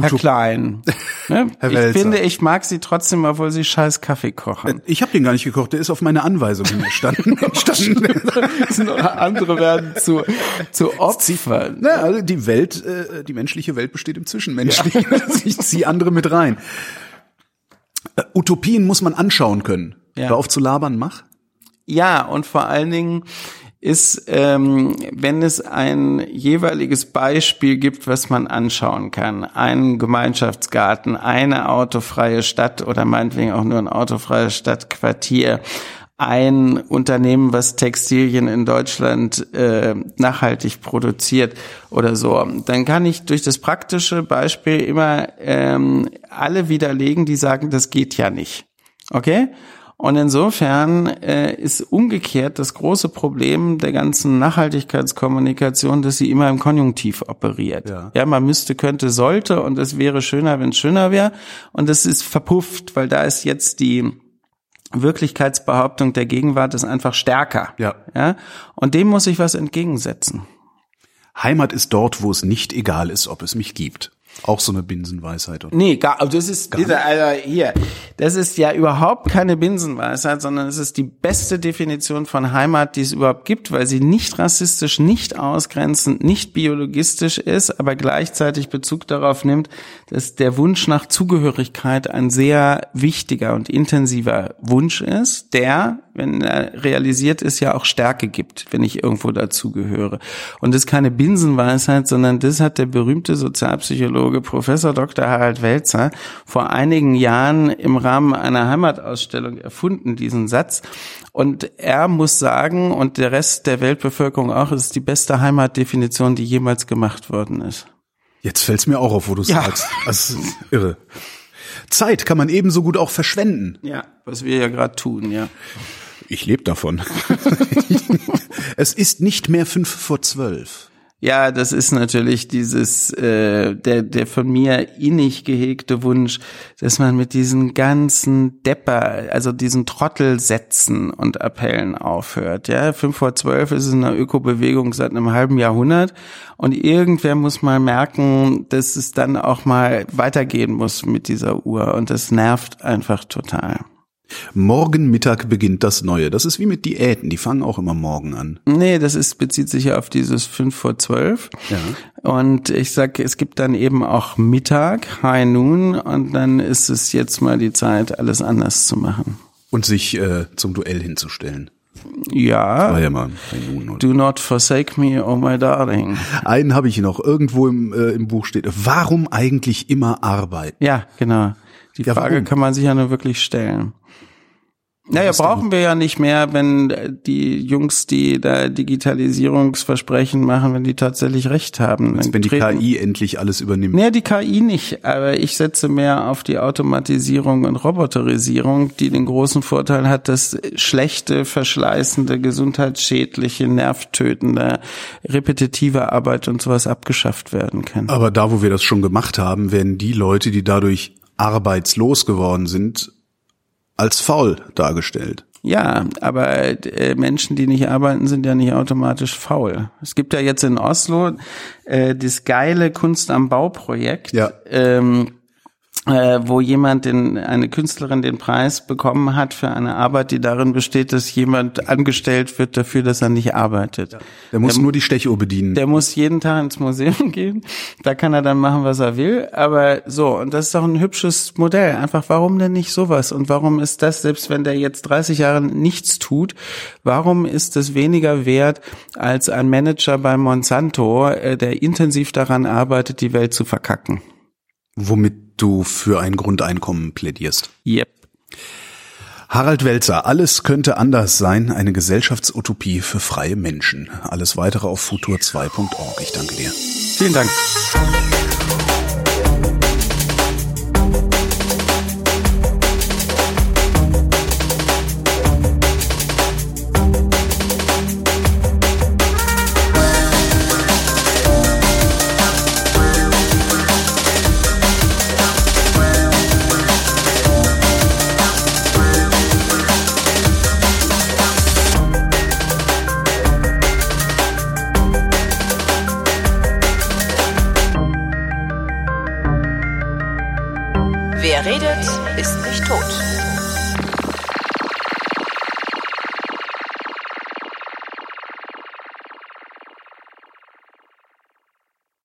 Herr Klein. <laughs> Ne? Herr ich finde, ich mag sie trotzdem, obwohl sie scheiß Kaffee kochen. Ich habe den gar nicht gekocht, der ist auf meine Anweisung entstanden. <laughs> Andere werden zu, zu Opfern. Na, also die Welt, äh, die menschliche Welt besteht im Zwischenmenschlichen. Ja. <laughs> ich ziehe andere mit rein. Äh, Utopien muss man anschauen können. Ja. Hör auf zu labern, mach. Ja, und vor allen Dingen ist, ähm, wenn es ein jeweiliges Beispiel gibt, was man anschauen kann. Einen Gemeinschaftsgarten, eine autofreie Stadt oder meinetwegen auch nur ein autofreies Stadtquartier, ein Unternehmen, was Textilien in Deutschland äh, nachhaltig produziert oder so, dann kann ich durch das praktische Beispiel immer ähm, alle widerlegen, die sagen, das geht ja nicht. Okay? Und insofern äh, ist umgekehrt das große Problem der ganzen Nachhaltigkeitskommunikation, dass sie immer im Konjunktiv operiert. Ja, ja man müsste, könnte, sollte und es wäre schöner, wenn es schöner wäre. Und das ist verpufft, weil da ist jetzt die Wirklichkeitsbehauptung der Gegenwart ist einfach stärker. Ja. ja. Und dem muss ich was entgegensetzen. Heimat ist dort, wo es nicht egal ist, ob es mich gibt. Auch so eine Binsenweisheit. Oder? Nee, gar, also das ist, dieser, also hier, das ist ja überhaupt keine Binsenweisheit, sondern es ist die beste Definition von Heimat, die es überhaupt gibt, weil sie nicht rassistisch, nicht ausgrenzend, nicht biologistisch ist, aber gleichzeitig Bezug darauf nimmt, dass der Wunsch nach Zugehörigkeit ein sehr wichtiger und intensiver Wunsch ist, der wenn er realisiert ist, ja auch Stärke gibt, wenn ich irgendwo dazugehöre. Und das ist keine Binsenweisheit, sondern das hat der berühmte Sozialpsychologe Professor Dr. Harald Welzer vor einigen Jahren im Rahmen einer Heimatausstellung erfunden, diesen Satz. Und er muss sagen, und der Rest der Weltbevölkerung auch, es ist die beste Heimatdefinition, die jemals gemacht worden ist. Jetzt fällt's mir auch auf, wo du ja. sagst. Das ist irre. Zeit kann man ebenso gut auch verschwenden. Ja, was wir ja gerade tun, ja. Ich lebe davon. <laughs> es ist nicht mehr fünf vor zwölf. Ja, das ist natürlich dieses äh, der der von mir innig gehegte Wunsch, dass man mit diesen ganzen Depper, also diesen Trottelsätzen und Appellen aufhört. Ja, fünf vor zwölf ist es eine Ökobewegung seit einem halben Jahrhundert und irgendwer muss mal merken, dass es dann auch mal weitergehen muss mit dieser Uhr und das nervt einfach total. Morgen Mittag beginnt das Neue. Das ist wie mit Diäten, die fangen auch immer morgen an. Nee, das ist, bezieht sich ja auf dieses 5 vor 12. Ja. Und ich sag, es gibt dann eben auch Mittag, High Noon, und dann ist es jetzt mal die Zeit, alles anders zu machen. Und sich äh, zum Duell hinzustellen. Ja. War ja mal Noon, Do not forsake me, oh my darling. Einen habe ich noch. Irgendwo im, äh, im Buch steht, warum eigentlich immer arbeiten? Ja, genau. Die ja, Frage warum? kann man sich ja nur wirklich stellen. Naja, brauchen wir ja nicht mehr, wenn die Jungs, die da Digitalisierungsversprechen machen, wenn die tatsächlich recht haben. Jetzt, wenn die KI endlich alles übernimmt. Nee, die KI nicht, aber ich setze mehr auf die Automatisierung und Roboterisierung, die den großen Vorteil hat, dass schlechte, verschleißende, gesundheitsschädliche, nervtötende, repetitive Arbeit und sowas abgeschafft werden kann. Aber da, wo wir das schon gemacht haben, werden die Leute, die dadurch arbeitslos geworden sind, als faul dargestellt. Ja, aber äh, Menschen, die nicht arbeiten, sind ja nicht automatisch faul. Es gibt ja jetzt in Oslo äh, das geile Kunst am Bau-Projekt. Ja. Ähm, äh, wo jemand den, eine Künstlerin den Preis bekommen hat für eine Arbeit, die darin besteht, dass jemand angestellt wird dafür, dass er nicht arbeitet. Der muss nur die Stechuhr bedienen. Der muss jeden Tag ins Museum <laughs> gehen. Da kann er dann machen, was er will. Aber so, und das ist doch ein hübsches Modell. Einfach, warum denn nicht sowas? Und warum ist das, selbst wenn der jetzt 30 Jahre nichts tut, warum ist es weniger wert als ein Manager bei Monsanto, äh, der intensiv daran arbeitet, die Welt zu verkacken? Womit du für ein Grundeinkommen plädierst. Yep. Harald Welzer, alles könnte anders sein, eine Gesellschaftsutopie für freie Menschen. Alles weitere auf futur2.org. Ich danke dir. Vielen Dank.